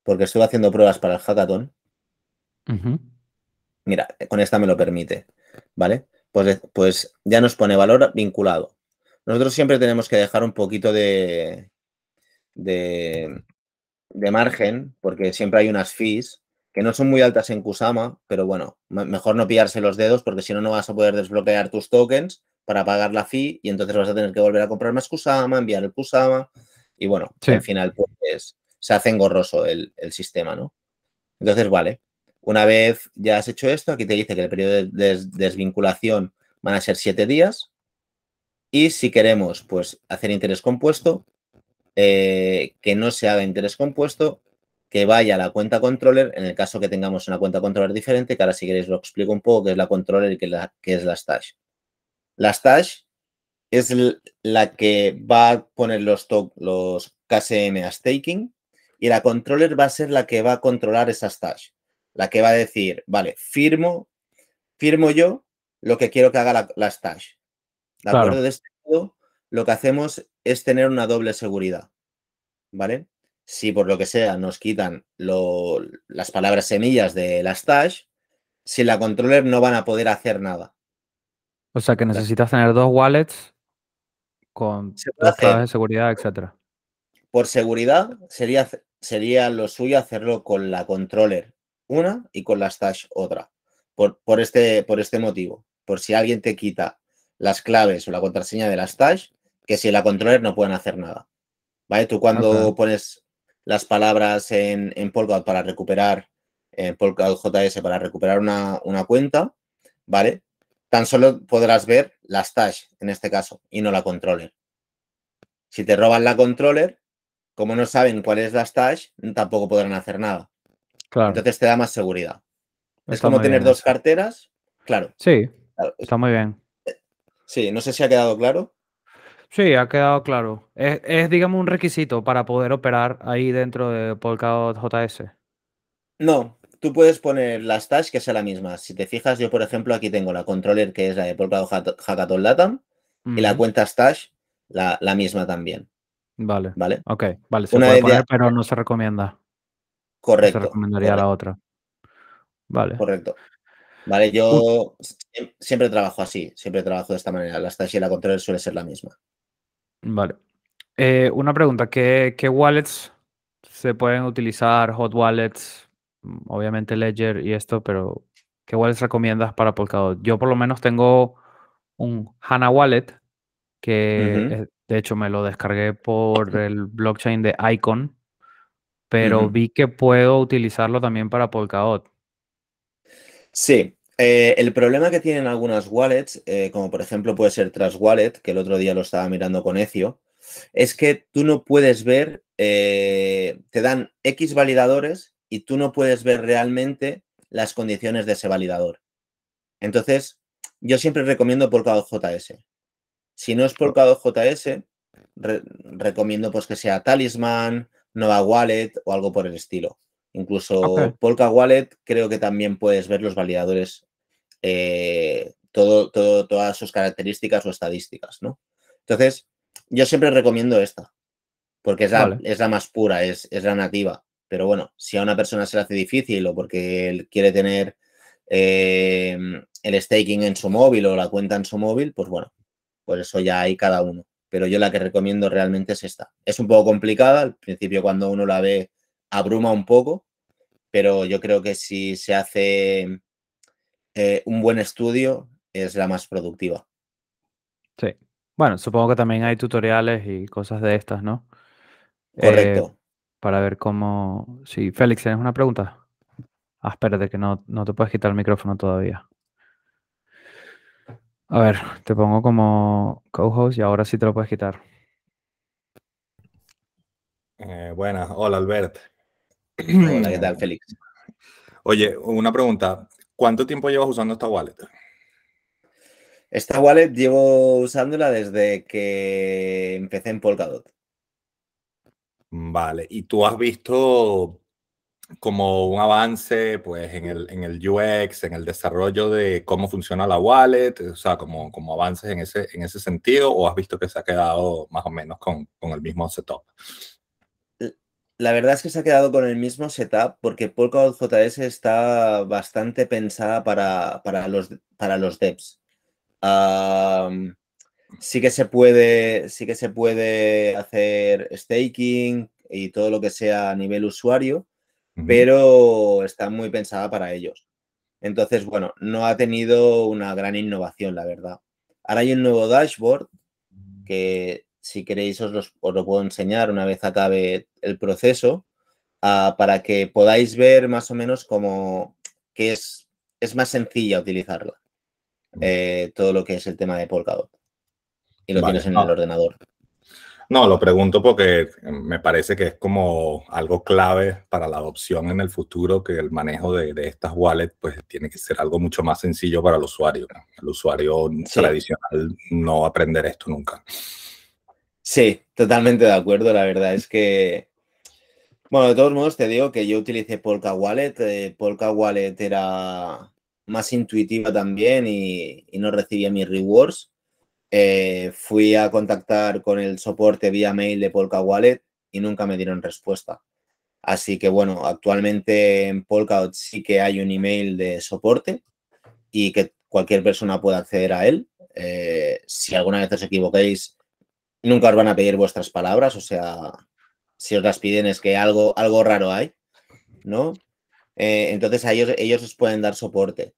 Porque estuve haciendo pruebas para el hackathon. Mira, con esta me lo permite, ¿vale? Pues, pues ya nos pone valor vinculado. Nosotros siempre tenemos que dejar un poquito de, de, de margen, porque siempre hay unas fees que no son muy altas en Kusama, pero bueno, me- mejor no pillarse los dedos porque si no, no vas a poder desbloquear tus tokens para pagar la fee y entonces vas a tener que volver a comprar más Kusama, enviar el Kusama y bueno, Sí. al final pues se hace engorroso el, el sistema, ¿no? Entonces, vale, una vez ya has hecho esto, aquí te dice que el periodo de des- desvinculación van a ser siete días y si queremos pues hacer interés compuesto, eh, que no se haga interés compuesto, que vaya a la cuenta controller, en el caso que tengamos una cuenta controller diferente, que ahora si queréis lo explico un poco, que es la controller y que, la, que es la stash. La stash es la que va a poner los, los KSM a staking y la controller va a ser la que va a controlar esa stash. La que va a decir, vale, firmo, firmo yo lo que quiero que haga la, la stash. ¿De Claro. acuerdo? De este modo, lo que hacemos es tener una doble seguridad. ¿Vale? Si por lo que sea nos quitan lo- las palabras semillas de la stash, sin la controller no van a poder hacer nada. O sea que necesitas tener dos wallets con claves de seguridad, etcétera. Por seguridad, sería, sería lo suyo hacerlo con la controller una y con la stash otra. Por, por este, por este motivo. Por si alguien te quita las claves o la contraseña de la stash, que si la controller no pueden hacer nada. ¿Vale? Tú cuando pones las palabras en, en Polkadot para recuperar, en Polkadot JS para recuperar una, una cuenta, ¿vale? Tan solo podrás ver la stash en este caso y no la controller. Si te roban la controller, como no saben cuál es la stash, tampoco podrán hacer nada. Claro. Entonces te da más seguridad. Es como tener bien dos carteras. Claro, Sí, claro. está muy bien. Sí, no sé si ha quedado claro. Sí, ha quedado claro. Es, es, digamos, un requisito para poder operar ahí dentro de Polkadot JS. No, tú puedes poner la stash que sea la misma. Si te fijas, yo por ejemplo aquí tengo la controller que es la de Polkadot Hack- Hackathon Latam y la cuenta stash la, la misma también, Vale. ¿vale? Ok, vale, se Una puede ya- poner, pero no se recomienda. No se Correcto. recomendaría correcto. la otra. Vale. Correcto. Vale, yo siem- siempre trabajo así, siempre trabajo de esta manera. La stash y la controller suele ser la misma. Vale. Eh, una pregunta, ¿qué, ¿qué, wallets se pueden utilizar? Hot wallets, mm, obviamente Ledger y esto, pero ¿qué wallets recomiendas para Polkadot? Yo por lo menos tengo un HANA wallet que de hecho me lo descargué por el blockchain de Icon, pero vi que puedo utilizarlo también para Polkadot. Sí, eh, el problema que tienen algunas wallets, eh, como por ejemplo puede ser Trust Wallet, que el otro día lo estaba mirando con Ecio, es que tú no puedes ver, eh, te dan X validadores y tú no puedes ver realmente las condiciones de ese validador. Entonces, yo siempre recomiendo Polkadot JS. Si no es Polkadot JS, recomiendo pues que sea Talisman, Nova Wallet o algo por el estilo. Incluso Polka Wallet creo que también puedes ver los validadores, eh, todo, todas sus características o estadísticas, ¿no? Entonces, yo siempre recomiendo esta, porque es la, es la más pura, es, es, la nativa. Pero bueno, si a una persona se le hace difícil o porque él quiere tener eh, el staking en su móvil o la cuenta en su móvil, pues bueno, pues eso ya hay cada uno. Pero yo la que recomiendo realmente es esta. Es un poco complicada, al principio cuando uno la ve abruma un poco, pero yo creo que si se hace eh, un buen estudio es la más productiva. Sí. Bueno, supongo que también hay tutoriales y cosas de estas, ¿no? Correcto. Eh, para ver cómo... Sí, Félix, ¿tienes una pregunta? Ah, espérate, que no, no te puedes quitar el micrófono todavía. A ver, te pongo como co-host y ahora sí te lo puedes quitar. Eh, buenas, hola Albert. Hola, ¿qué tal, Félix? Oye, una pregunta. ¿Cuánto tiempo llevas usando esta wallet? Esta wallet llevo usándola desde que empecé en Polkadot. Vale, ¿y tú has visto como un avance pues en el, en el UX, en el desarrollo de cómo funciona la wallet, o sea, como, como avances en ese, en ese sentido, o has visto que se ha quedado más o menos con, con el mismo setup? La verdad es que se ha quedado con el mismo setup porque Polkadot JS está bastante pensada para, para los, para los devs. sí, que se puede, sí que se puede hacer staking y todo lo que sea a nivel usuario, pero está muy pensada para ellos. Entonces, bueno, no ha tenido una gran innovación, la verdad. Ahora hay un nuevo dashboard que si queréis os, lo puedo enseñar una vez acabe el proceso, ah, para que podáis ver más o menos cómo que es, es más sencilla utilizarla. Eh, todo lo que es el tema de Polkadot. Y lo tienes en el ordenador. No, lo pregunto porque me parece que es como algo clave para la adopción en el futuro, que el manejo de, estas wallets pues tiene que ser algo mucho más sencillo para el usuario. El usuario tradicional no va a aprender esto nunca. Sí, totalmente de acuerdo. La verdad es que, bueno, de todos modos te digo que yo utilicé Polka Wallet. Eh, Polka Wallet era más intuitiva también y, no recibía mis rewards. Eh, fui a contactar con el soporte vía mail de Polka Wallet y nunca me dieron respuesta. Así que bueno, actualmente en Polkadot sí que hay un email de soporte y que cualquier persona puede acceder a él. Eh, si alguna vez os equivoquéis, nunca os van a pedir vuestras palabras, o sea, si os las piden es que algo, algo raro hay, ¿no? Eh, entonces a ellos, ellos os pueden dar soporte.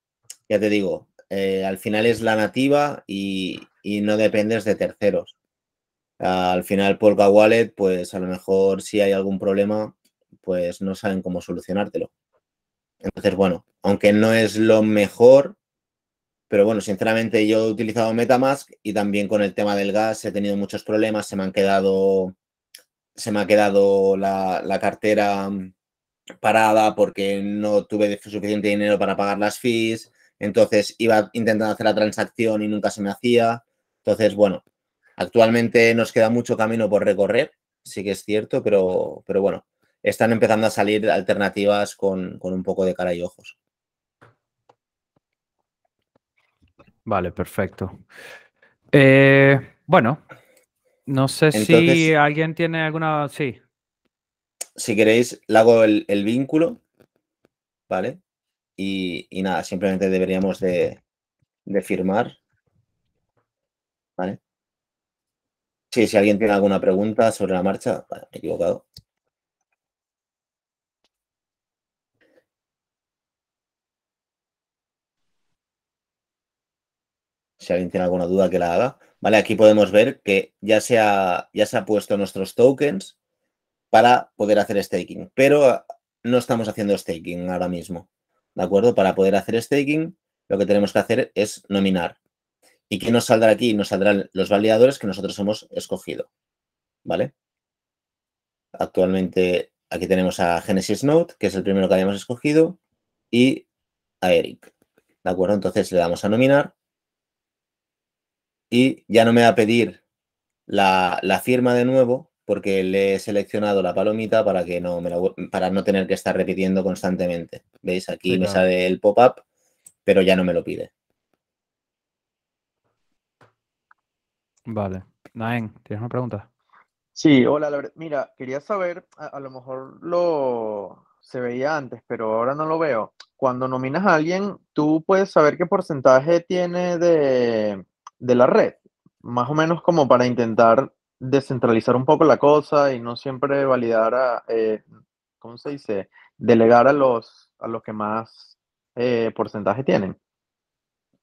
Ya te digo, eh, al final es la nativa y, no dependes de terceros. al final Polka Wallet, pues a lo mejor si hay algún problema, pues no saben cómo solucionártelo. Entonces, bueno, aunque no es lo mejor, pero bueno, sinceramente yo he utilizado Metamask y también con el tema del gas he tenido muchos problemas. Se me han quedado, se me ha quedado la, cartera parada porque no tuve suficiente dinero para pagar las fees. Entonces iba intentando hacer la transacción y nunca se me hacía. Entonces, bueno, actualmente nos queda mucho camino por recorrer, sí que es cierto, pero, pero bueno, están empezando a salir alternativas con, con un poco de cara y ojos. Vale, perfecto. Eh, bueno, no sé si alguien tiene alguna. Sí. Si queréis, le hago el, vínculo, ¿vale? Y, nada, simplemente deberíamos de, firmar. ¿Vale? Sí, si alguien tiene alguna pregunta sobre la marcha, me he equivocado. Si alguien tiene alguna duda que la haga. Vale, aquí podemos ver que ya se ha, ya se ha puesto nuestros tokens para poder hacer staking, pero no estamos haciendo staking ahora mismo. ¿De acuerdo? Para poder hacer staking, lo que tenemos que hacer es nominar. ¿Y qué nos saldrá aquí? Nos saldrán los validadores que nosotros hemos escogido. ¿Vale? Actualmente aquí tenemos a Genesis Node, que es el primero que habíamos escogido, y a Eric. ¿De acuerdo? Entonces le damos a nominar y ya no me va a pedir la, firma de nuevo porque le he seleccionado la palomita para que no me para no tener que estar repitiendo constantemente. ¿Veis? Aquí me sale el pop-up, pero ya no me lo pide. Vale. Naen, ¿tienes una pregunta? Sí, hola, mira, quería saber, a, lo mejor lo se veía antes, pero ahora no lo veo. Cuando nominas a alguien, tú puedes saber qué porcentaje tiene de, de la red, más o menos como para intentar descentralizar un poco la cosa y no siempre validar a, eh, ¿cómo se dice? Delegar a los, a los que más eh, porcentaje tienen.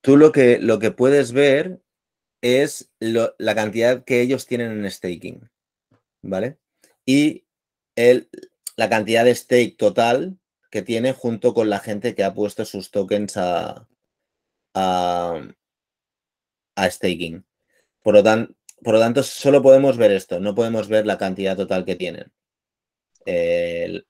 Tú lo que, lo que puedes ver es la cantidad que ellos tienen en staking, ¿vale? Y el, la cantidad de stake total que tiene junto con la gente que ha puesto sus tokens a, a staking. Por lo, por lo tanto, solo podemos ver esto, no podemos ver la cantidad total que tienen eh,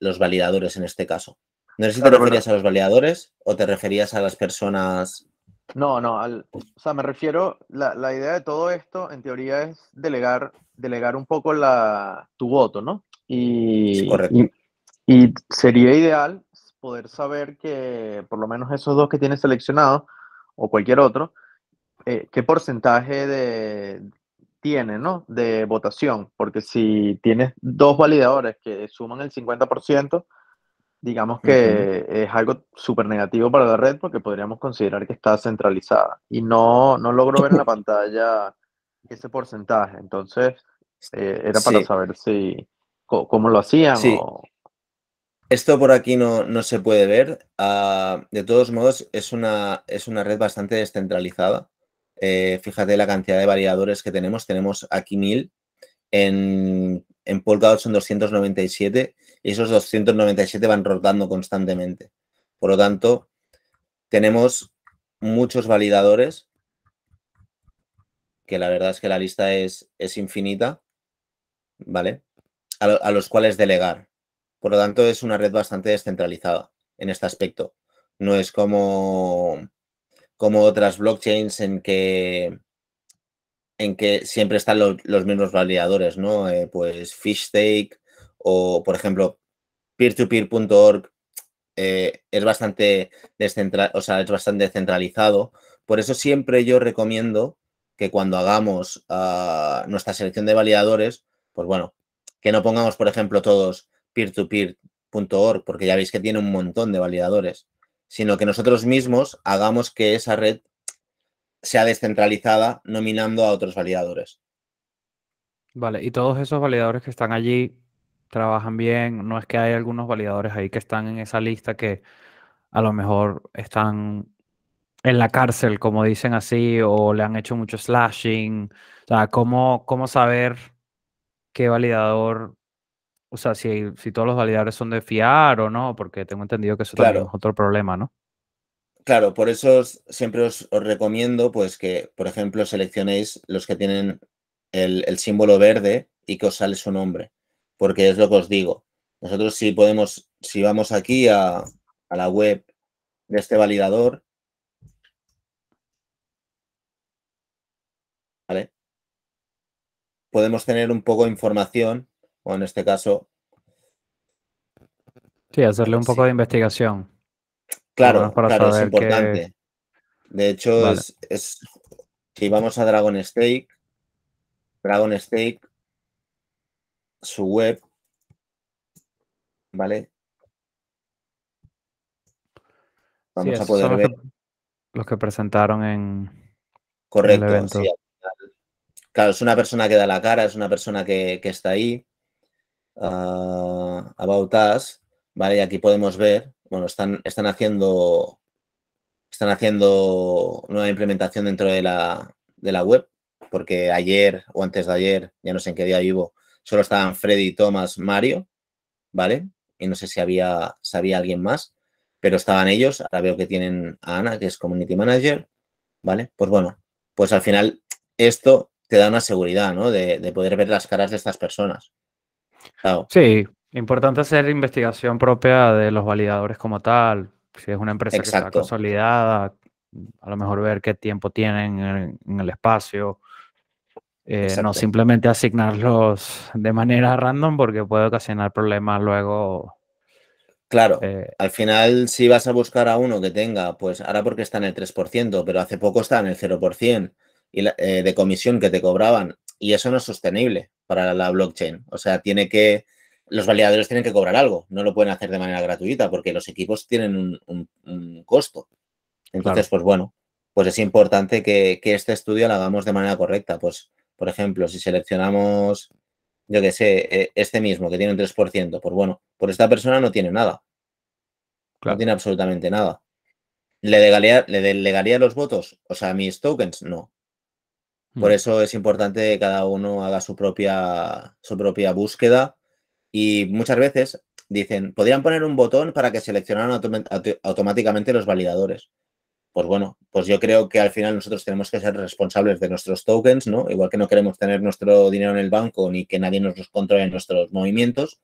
los validadores en este caso. No sé si te referías a los validadores o te referías a las personas. No, no, o sea, me refiero, la, la, idea de todo esto en teoría es delegar, delegar un poco la, tu voto, ¿no? Y, correcto. y, y sería ideal poder saber que por lo menos esos dos que tienes seleccionados o cualquier otro, eh, qué porcentaje de, tiene, ¿no? De votación, porque si tienes dos validadores que suman el 50%, digamos que es algo súper negativo para la red porque podríamos considerar que está centralizada. Y no, no logro ver en la pantalla ese porcentaje. Entonces, eh, era para saber si cómo lo hacían. Esto por aquí no, no se puede ver. Ah, de todos modos, es una, es una red bastante descentralizada. Eh, fíjate la cantidad de variadores que tenemos. Tenemos aquí 1000. En, en Polkadot son 297 y esos 297 van rotando constantemente. Por lo tanto, tenemos muchos validadores, que la verdad es que la lista es, es infinita, ¿vale? a los cuales delegar. Por lo tanto, es una red bastante descentralizada en este aspecto. No es como como otras blockchains en que, en que siempre están los mismos validadores, ¿no? Eh, pues Fishstake o, por ejemplo, peertopeer.org eh, es bastante descentralizado, o sea, es bastante centralizado. Por eso siempre yo recomiendo que cuando hagamos ah, nuestra selección de validadores, pues bueno, que no pongamos, por ejemplo, todos peertopeer.org, porque ya veis que tiene un montón de validadores sino que nosotros mismos hagamos que esa red sea descentralizada nominando a otros validadores. Vale, y todos esos validadores que están allí trabajan bien, no es que hay algunos validadores ahí que están en esa lista que a lo mejor están en la cárcel, como dicen así, o le han hecho mucho slashing. O sea, ¿cómo, cómo saber qué validador o sea, si, si todos los validadores son de fiar o no, porque tengo entendido que eso también es otro problema, ¿no? Claro, por eso siempre os, recomiendo pues que, por ejemplo, seleccionéis los que tienen el, símbolo verde y que os sale su nombre, porque es lo que os digo. Nosotros si podemos, si vamos aquí a, a la web de este validador, ¿vale? Podemos tener un poco de información o en este caso. Sí, hacerle un poco de investigación. Claro, claro, es importante. De hecho, es, si vamos a Dragon Stake, Dragon Stake, su web, ¿vale? Vamos a poder ver. Los que, presentaron en, Correcto, el evento. claro, es una persona que da la cara, es una persona que, está ahí. Uh, about Us, ¿vale? Y aquí podemos ver, bueno, están, están haciendo están haciendo nueva implementación dentro de la, de la web, porque ayer o antes de ayer, ya no sé en qué día vivo, solo estaban Freddy, Thomas, Mario, ¿vale? Y no sé si había, sabía alguien más, pero estaban ellos. Ahora veo que tienen a Ana, que es Community Manager, ¿vale? Pues bueno, pues al final esto te da una seguridad, ¿no? De, poder ver las caras de estas personas. Sí, importante hacer investigación propia de los validadores como tal. Si es una empresa que está consolidada, a lo mejor ver qué tiempo tienen en, el espacio. Eh, no simplemente asignarlos de manera random porque puede ocasionar problemas luego. Claro, eh, al final si vas a buscar a uno que tenga, pues ahora porque está en el 3%, pero hace poco está en el 0% y eh, de comisión que te cobraban y eso no es sostenible para la blockchain. O sea, tiene que, los validadores tienen que cobrar algo, no lo pueden hacer de manera gratuita porque los equipos tienen un, costo. Entonces, pues bueno, pues es importante que, este estudio lo hagamos de manera correcta. Pues, por ejemplo, si seleccionamos, yo qué sé, e, este mismo que tiene un 3%, pues bueno, por esta persona no tiene nada. No tiene absolutamente nada. ¿Le delegaría, ¿Le delegaría los votos? O sea, mis tokens, no. Por eso es importante que cada uno haga su propia, su propia búsqueda y muchas veces dicen, podrían poner un botón para que seleccionaran automáticamente los validadores. Pues bueno, pues yo creo que al final nosotros tenemos que ser responsables de nuestros tokens, ¿no? Igual que no queremos tener nuestro dinero en el banco ni que nadie nos controle nuestros movimientos,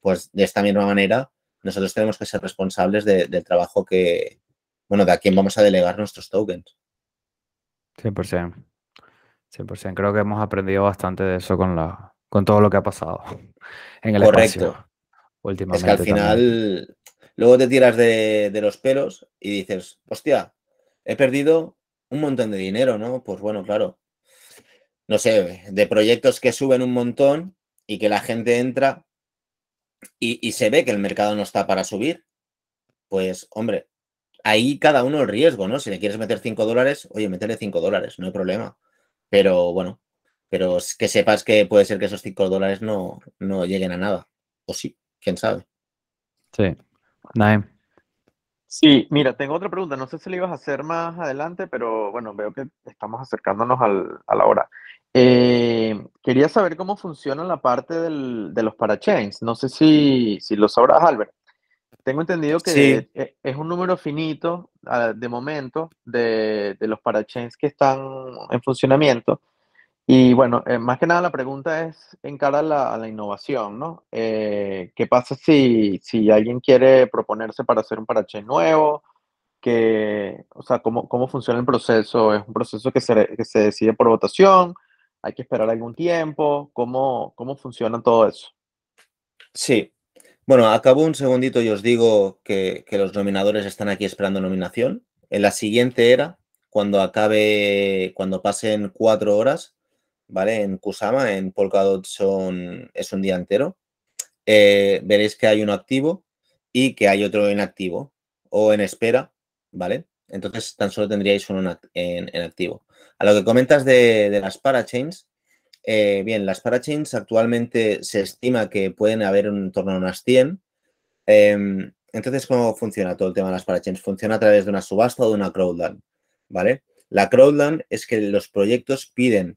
pues de esta misma manera nosotros tenemos que ser responsables del trabajo que, bueno, de a quién vamos a delegar nuestros tokens. 100%. 100%. Creo que hemos aprendido bastante de eso con, la, con todo lo que ha pasado en el Correcto. últimamente. Es que al final luego te tiras de, los pelos y dices, hostia, he perdido un montón de dinero, ¿no? Pues bueno, claro. No sé, de proyectos que suben un montón y que la gente entra y, se ve que el mercado no está para subir, pues hombre, ahí cada uno el riesgo, ¿no? Si le quieres meter 5 dólares, oye, métele 5 dólares, no hay problema. Pero bueno, pero que sepas que puede ser que esos 5 dólares no, no lleguen a nada. O sí, quién sabe. Sí. Naim. Sí, mira, tengo otra pregunta. No sé si la ibas a hacer más adelante, pero bueno, veo que estamos acercándonos a la hora. Eh, quería saber cómo funciona la parte de los parachains. No sé si, si lo sabrás, Albert. Tengo entendido que e, es un número finito ah, de momento de, de los parachains que están en funcionamiento y bueno, eh, más que nada la pregunta es en cara a la, innovación, ¿no? Eh, ¿Qué pasa si, si alguien quiere proponerse para hacer un parachain nuevo? Que, o sea, ¿cómo, ¿cómo funciona el proceso? ¿Es un proceso que se, que se decide por votación? ¿Hay que esperar algún tiempo? ¿Cómo, cómo funciona todo eso? Sí. Bueno, acabo un segundito y os digo que, los nominadores están aquí esperando nominación. En la siguiente era, cuando acabe, cuando pasen cuatro horas, ¿vale? En Kusama, en Polkadot son, es un día entero. Eh, veréis que hay uno activo y que hay otro inactivo o en espera, ¿vale? Entonces tan solo tendríais uno en, activo. A lo que comentas de, las parachains, eh, bien, las parachains actualmente se estima que pueden haber en torno a unas 100. Em, entonces, ¿cómo funciona todo el tema de las parachains? Funciona a través de una subasta o de una crowdland, ¿vale? La crowdland es que los proyectos piden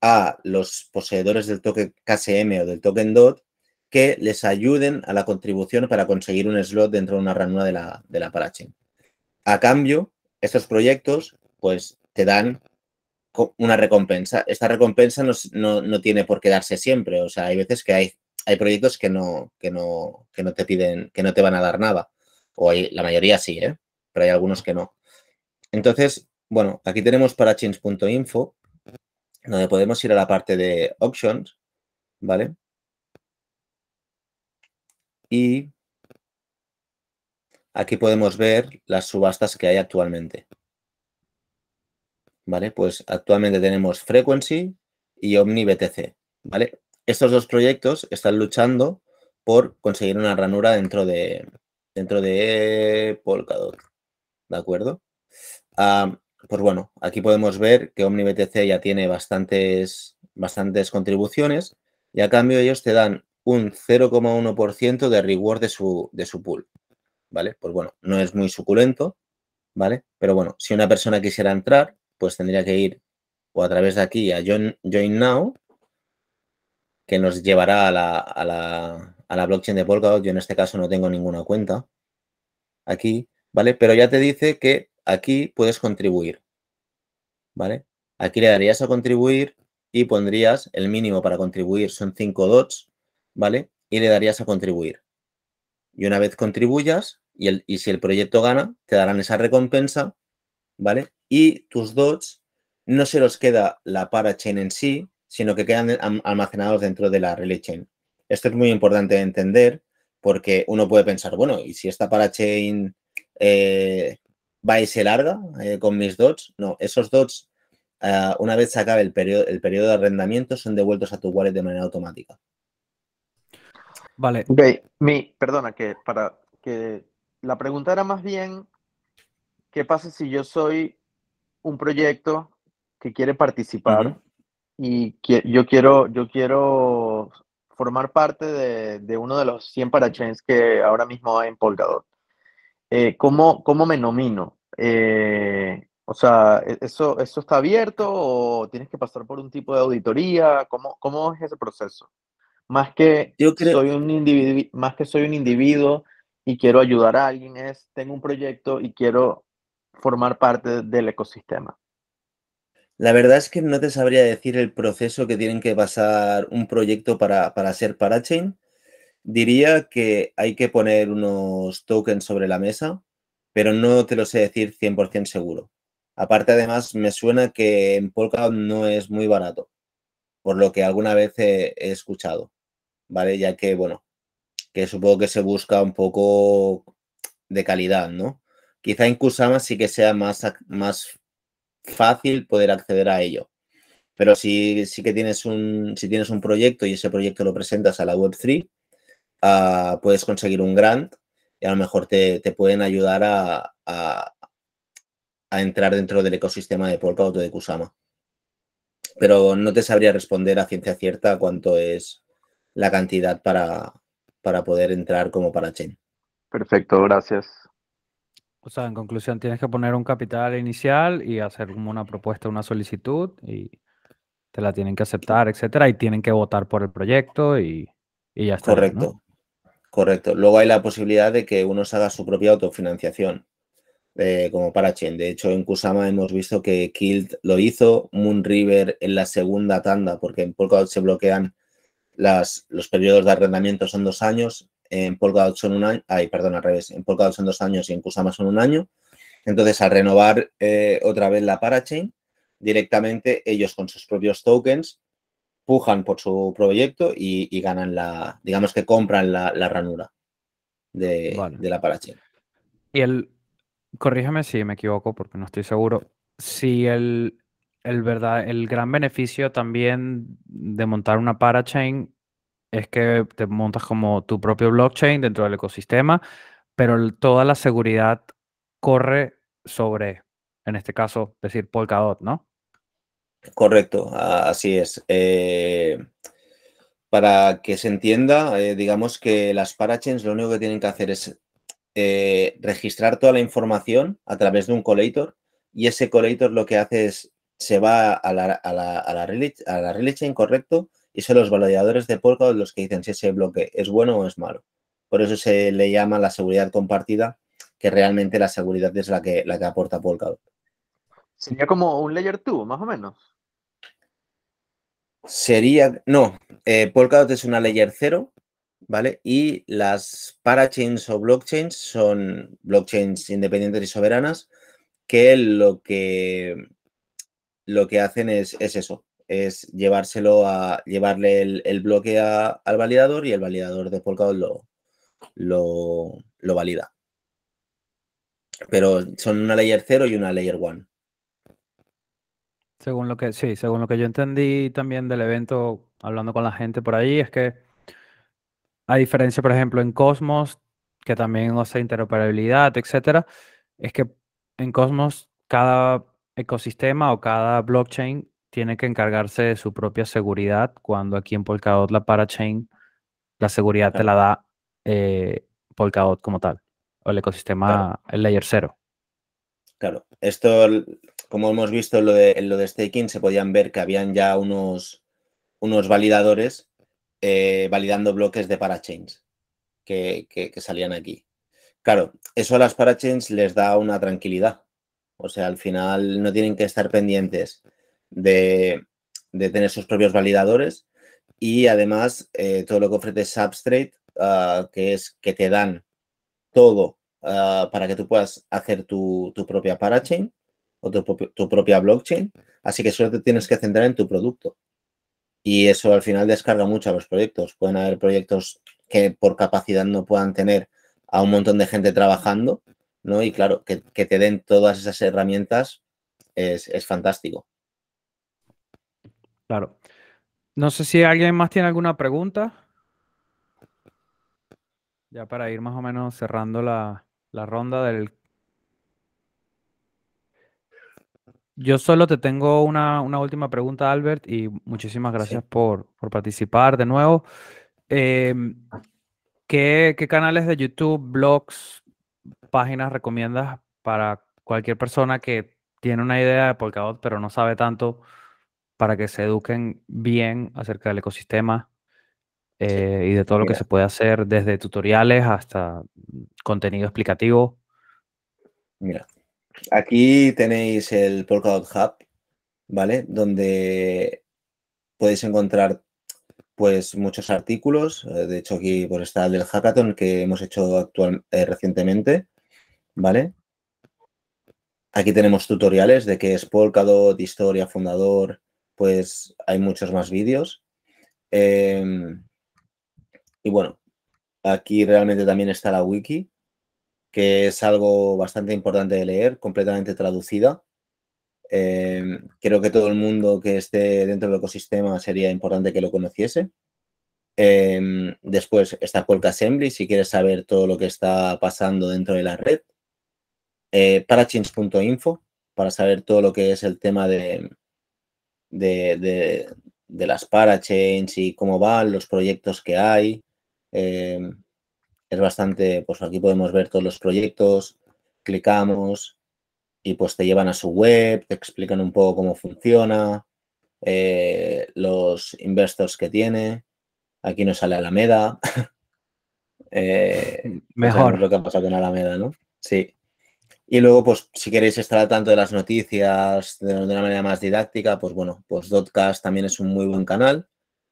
a los poseedores del token KSM o del token DOT que les ayuden a la contribución para conseguir un slot dentro de una ranura de la, de la parachain. A cambio, estos proyectos pues te dan una recompensa. Esta recompensa no, tiene por qué darse siempre. O sea, hay veces que hay, hay proyectos que no, que, no, que no te piden, que no te van a dar nada. O hay, la mayoría sí, ¿eh? pero hay algunos que no. Entonces, bueno, aquí tenemos parachains.info donde podemos ir a la parte de options, ¿vale? Y aquí podemos ver las subastas que hay actualmente. ¿Vale? Pues actualmente tenemos Frequency y OmniBTC, ¿vale? Estos dos proyectos están luchando por conseguir una ranura dentro de, dentro de Polkadot, ¿de acuerdo? Ah, pues bueno, aquí podemos ver que OmniBTC ya tiene bastantes, bastantes contribuciones y a cambio ellos te dan un 0,1% de reward de su, de su pool, ¿vale? Pues bueno, no es muy suculento, ¿vale? Pero bueno, si una persona quisiera entrar, pues tendría que ir o a través de aquí a Join, Now, que nos llevará a la, a, la, a la blockchain de Polkadot. Yo en este caso no tengo ninguna cuenta aquí, ¿vale? Pero ya te dice que aquí puedes contribuir, ¿vale? Aquí le darías a contribuir y pondrías el mínimo para contribuir son 5 dots, ¿vale? Y le darías a contribuir. Y una vez contribuyas y, el, y si el proyecto gana, te darán esa recompensa, ¿vale? Y tus dots no se los queda la parachain en sí, sino que quedan almacenados dentro de la relay chain. Esto es muy importante de entender porque uno puede pensar, bueno, ¿y si esta parachain eh, va y se larga eh, con mis dots? No, esos dots Ah, una vez se acabe el periodo, el periodo de arrendamiento, son devueltos a tu wallet de manera automática. Vale. Ok, mi, perdona, que para que la pregunta era más bien, ¿qué pasa si yo soy un proyecto que quiere participar y que, yo quiero, yo quiero formar parte de, uno de los 100 parachains que ahora mismo hay en Polkadot? Eh, ¿cómo, ¿Cómo me nomino? Eh, o sea, ¿e-, ¿eso, ¿eso está abierto o tienes que pasar por un tipo de auditoría? ¿Cómo, cómo es ese proceso? Más que, Yo soy un más que soy un individuo y quiero ayudar a alguien, es tengo un proyecto y quiero formar parte del ecosistema. La verdad es que no te sabría decir el proceso que tienen que pasar un proyecto para, para ser parachain. Diría que hay que poner unos tokens sobre la mesa, pero no te lo sé decir 100% seguro. Aparte, además, me suena que en Polkadot no es muy barato, por lo que alguna vez he, escuchado, ¿vale? Ya que, bueno, que supongo que se busca un poco de calidad, ¿no? Quizá en Kusama sí que sea más, más fácil poder acceder a ello. Pero si, que tienes un, si tienes un proyecto y ese proyecto lo presentas a la Web3, ah, puedes conseguir un grant y a lo mejor te, pueden ayudar a, a entrar dentro del ecosistema de Polkadot o de Kusama. Pero no te sabría responder a ciencia cierta cuánto es la cantidad para, para poder entrar como parachain. Perfecto, gracias. O sea, en conclusión, tienes que poner un capital inicial y hacer como una propuesta, una solicitud y te la tienen que aceptar, etcétera, y tienen que votar por el proyecto y, ya está. Correcto, correcto. Luego hay la posibilidad de que uno se haga su propia autofinanciación como parachain. De hecho, en Kusama hemos visto que Kilt lo hizo, Moonriver en la segunda tanda, porque en Polkadot se bloquean las, los periodos de arrendamiento son dos años, en Polkadot son un año, ay, perdón, al revés, en Polkadot son dos años y en Kusama son un año. Entonces, al renovar eh, otra vez la parachain, directamente ellos con sus propios tokens pujan por su proyecto y, ganan la, digamos que compran la, ranura de, de la parachain. Y el, corrígeme si me equivoco porque no estoy seguro, si el, el, verdad, el gran beneficio también de montar una parachain es que te montas como tu propio blockchain dentro del ecosistema, pero toda la seguridad corre sobre, en este caso, decir Polkadot, ¿no? Correcto, así es. Eh, para que se entienda, eh, digamos que las parachains lo único que tienen que hacer es eh, registrar toda la información a través de un collator y ese collator lo que hace es se va a la, a la, a la, relay, a la chain, correcto, y son los validadores de Polkadot los que dicen si ese bloque es bueno o es malo. Por eso se le llama la seguridad compartida, que realmente la seguridad es la que, la que aporta Polkadot. Sería como un layer 2, más o menos. Sería, no, eh, Polkadot es una layer 0 ¿vale? Y las parachains o blockchains son blockchains independientes y soberanas que lo que, lo que hacen es, eso, es llevárselo a llevarle el, bloque al validador y el validador de Polkadot lo, lo, lo, valida. Pero son una layer 0 y una layer 1. Según lo que, sí, según lo que yo entendí también del evento, hablando con la gente por ahí, es que a diferencia, por ejemplo, en Cosmos, que también hace interoperabilidad, etcétera, es que en Cosmos cada ecosistema o cada blockchain tiene que encargarse de su propia seguridad, cuando aquí en Polkadot la parachain, la seguridad te la da eh, Polkadot como tal, o el ecosistema, el layer cero. Claro, esto, como hemos visto en lo, de, lo de staking, se podían ver que habían ya unos, unos validadores eh, validando bloques de parachains que, que, salían aquí. Claro, eso a las parachains les da una tranquilidad. O sea, al final no tienen que estar pendientes de, tener sus propios validadores y además eh, todo lo que ofrece Substrate, ah, que es que te dan todo ah, para que tú puedas hacer tu, propia parachain o tu, tu, propia blockchain. Así que solo te tienes que centrar en tu producto. Y eso al final descarga mucho a los proyectos. Pueden haber proyectos que por capacidad no puedan tener a un montón de gente trabajando, ¿no? Y claro, que, te den todas esas herramientas es, es fantástico. Claro. No sé si alguien más tiene alguna pregunta. Ya para ir más o menos cerrando la, ronda del... Yo solo te tengo una, última pregunta, Albert, y muchísimas gracias por, participar de nuevo. Em, ¿qué, ¿Qué canales de YouTube, blogs, páginas recomiendas para cualquier persona que tiene una idea de Polkadot pero no sabe tanto? Para que se eduquen bien acerca del ecosistema eh, y de todo lo que se puede hacer, desde tutoriales hasta contenido explicativo. Mira, aquí tenéis el Polkadot Hub, ¿vale? Donde podéis encontrar pues muchos artículos. Eh, de hecho, aquí por está el del hackathon que hemos hecho actual, eh, recientemente, ¿vale? Aquí tenemos tutoriales de qué es Polkadot, historia, fundador, pues hay muchos más vídeos. Em, y bueno, aquí realmente también está la wiki, que es algo bastante importante de leer, completamente traducida. Em, creo que todo el mundo que esté dentro del ecosistema sería importante que lo conociese. Em, después está Polka Assembly, si quieres saber todo lo que está pasando dentro de la red. Eh, Parachins.info, para saber todo lo que es el tema de, de, las parachains y cómo van, los proyectos que hay. Eh, es bastante, pues aquí podemos ver todos los proyectos, clicamos y pues te llevan a su web, te explican un poco cómo funciona, eh, los investors que tiene. Aquí nos sale Alameda. eh, Mejor. lo que ha pasado con Alameda, ¿no? Sí. Y luego, pues, si queréis estar al tanto de las noticias de, una manera más didáctica, pues bueno, pues Dotcast también es un muy buen canal,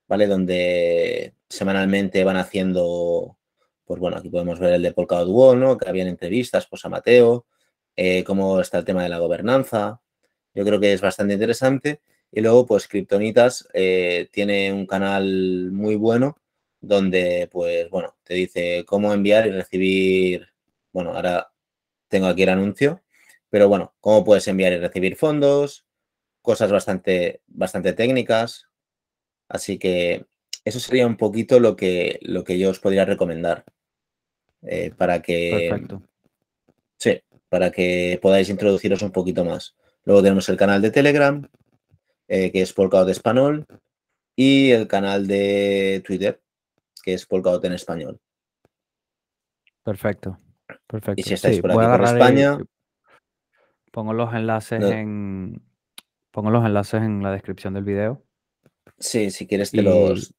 ¿vale? Donde semanalmente van haciendo, pues bueno, aquí podemos ver el de Polkadot Wall, ¿no? Que habían entrevistas, pues a Mateo, eh, cómo está el tema de la gobernanza. Yo creo que es bastante interesante. Y luego, pues, Kryptonitas eh, tiene un canal muy bueno donde, pues, bueno, te dice cómo enviar y recibir, bueno, ahora tengo aquí el anuncio, pero bueno, cómo puedes enviar y recibir fondos, cosas bastante, bastante técnicas. Así que eso sería un poquito lo que, lo que yo os podría recomendar eh, para que... Perfecto. Sí, para que podáis introduciros un poquito más. Luego tenemos el canal de Telegram, eh, que es Polkadot Español, y el canal de Twitter, que es Polkadot en español. Perfecto. Perfecto. Y si estáis por aquí por España. pongo los enlaces en. Pongo los enlaces en la descripción del video. Sí, si quieres te los.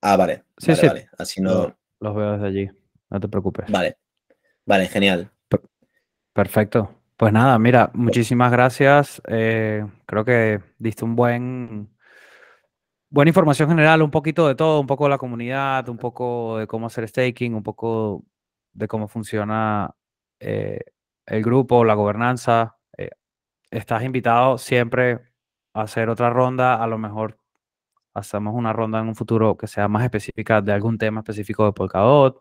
Ah, vale. Sí, vale, vale. Así no. Los veo desde allí. No te preocupes. Vale. Vale, genial. Perfecto. Pues nada, mira, muchísimas gracias. Eh, creo que diste un buen, buena información general, un poquito de todo, un poco de la comunidad, un poco de cómo hacer staking, un poco de cómo funciona eh, el grupo, la gobernanza. Eh, estás invitado siempre a hacer otra ronda, a lo mejor hacemos una ronda en un futuro que sea más específica de algún tema específico de Polkadot.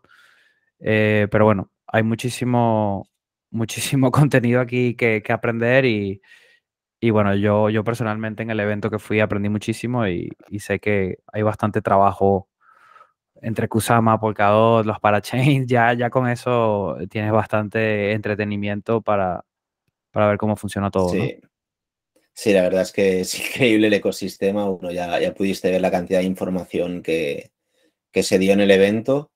Eh, pero bueno, hay muchísimo, muchísimo contenido aquí que, aprender y, bueno, yo, yo personalmente en el evento que fui aprendí muchísimo y, y sé que hay bastante trabajo entre Kusama, Polkadot, los parachains, ya, ya con eso tienes bastante entretenimiento para, para ver cómo funciona todo. Sí. Sí, la verdad es que es increíble el ecosistema. Uno ya, ya pudiste ver la cantidad de información que, que se dio en el evento.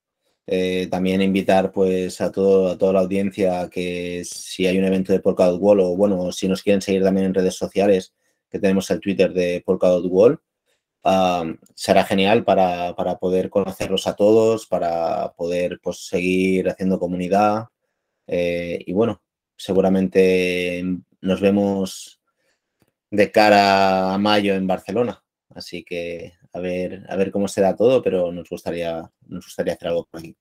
Eh, también invitar pues a, todo, a toda la audiencia que si hay un evento de Polkadot Wall o bueno, si nos quieren seguir también en redes sociales, que tenemos el Twitter de Polkadot Wall, será genial para, poder conocerlos a todos, para poder pues, seguir haciendo comunidad. Eh, y bueno, seguramente nos vemos de cara a mayo en Barcelona. Así que a ver, a ver cómo se da todo, pero nos gustaría, nos gustaría hacer algo por aquí.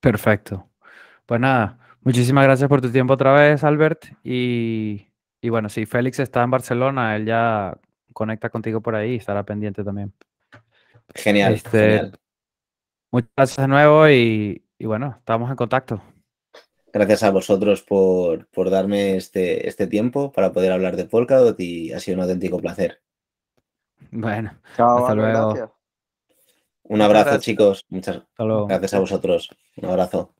Perfecto. Pues nada, muchísimas gracias por tu tiempo otra vez, Albert. Y, bueno, si Félix está en Barcelona, él ya conecta contigo por ahí y estará pendiente también. Genial, este, Muchas gracias de nuevo y, bueno, estamos en contacto. Gracias a vosotros por, por darme este, este tiempo para poder hablar de Polkadot y ha sido un auténtico placer. Bueno, hasta luego. Un abrazo, chicos. Muchas gracias a vosotros. Un abrazo.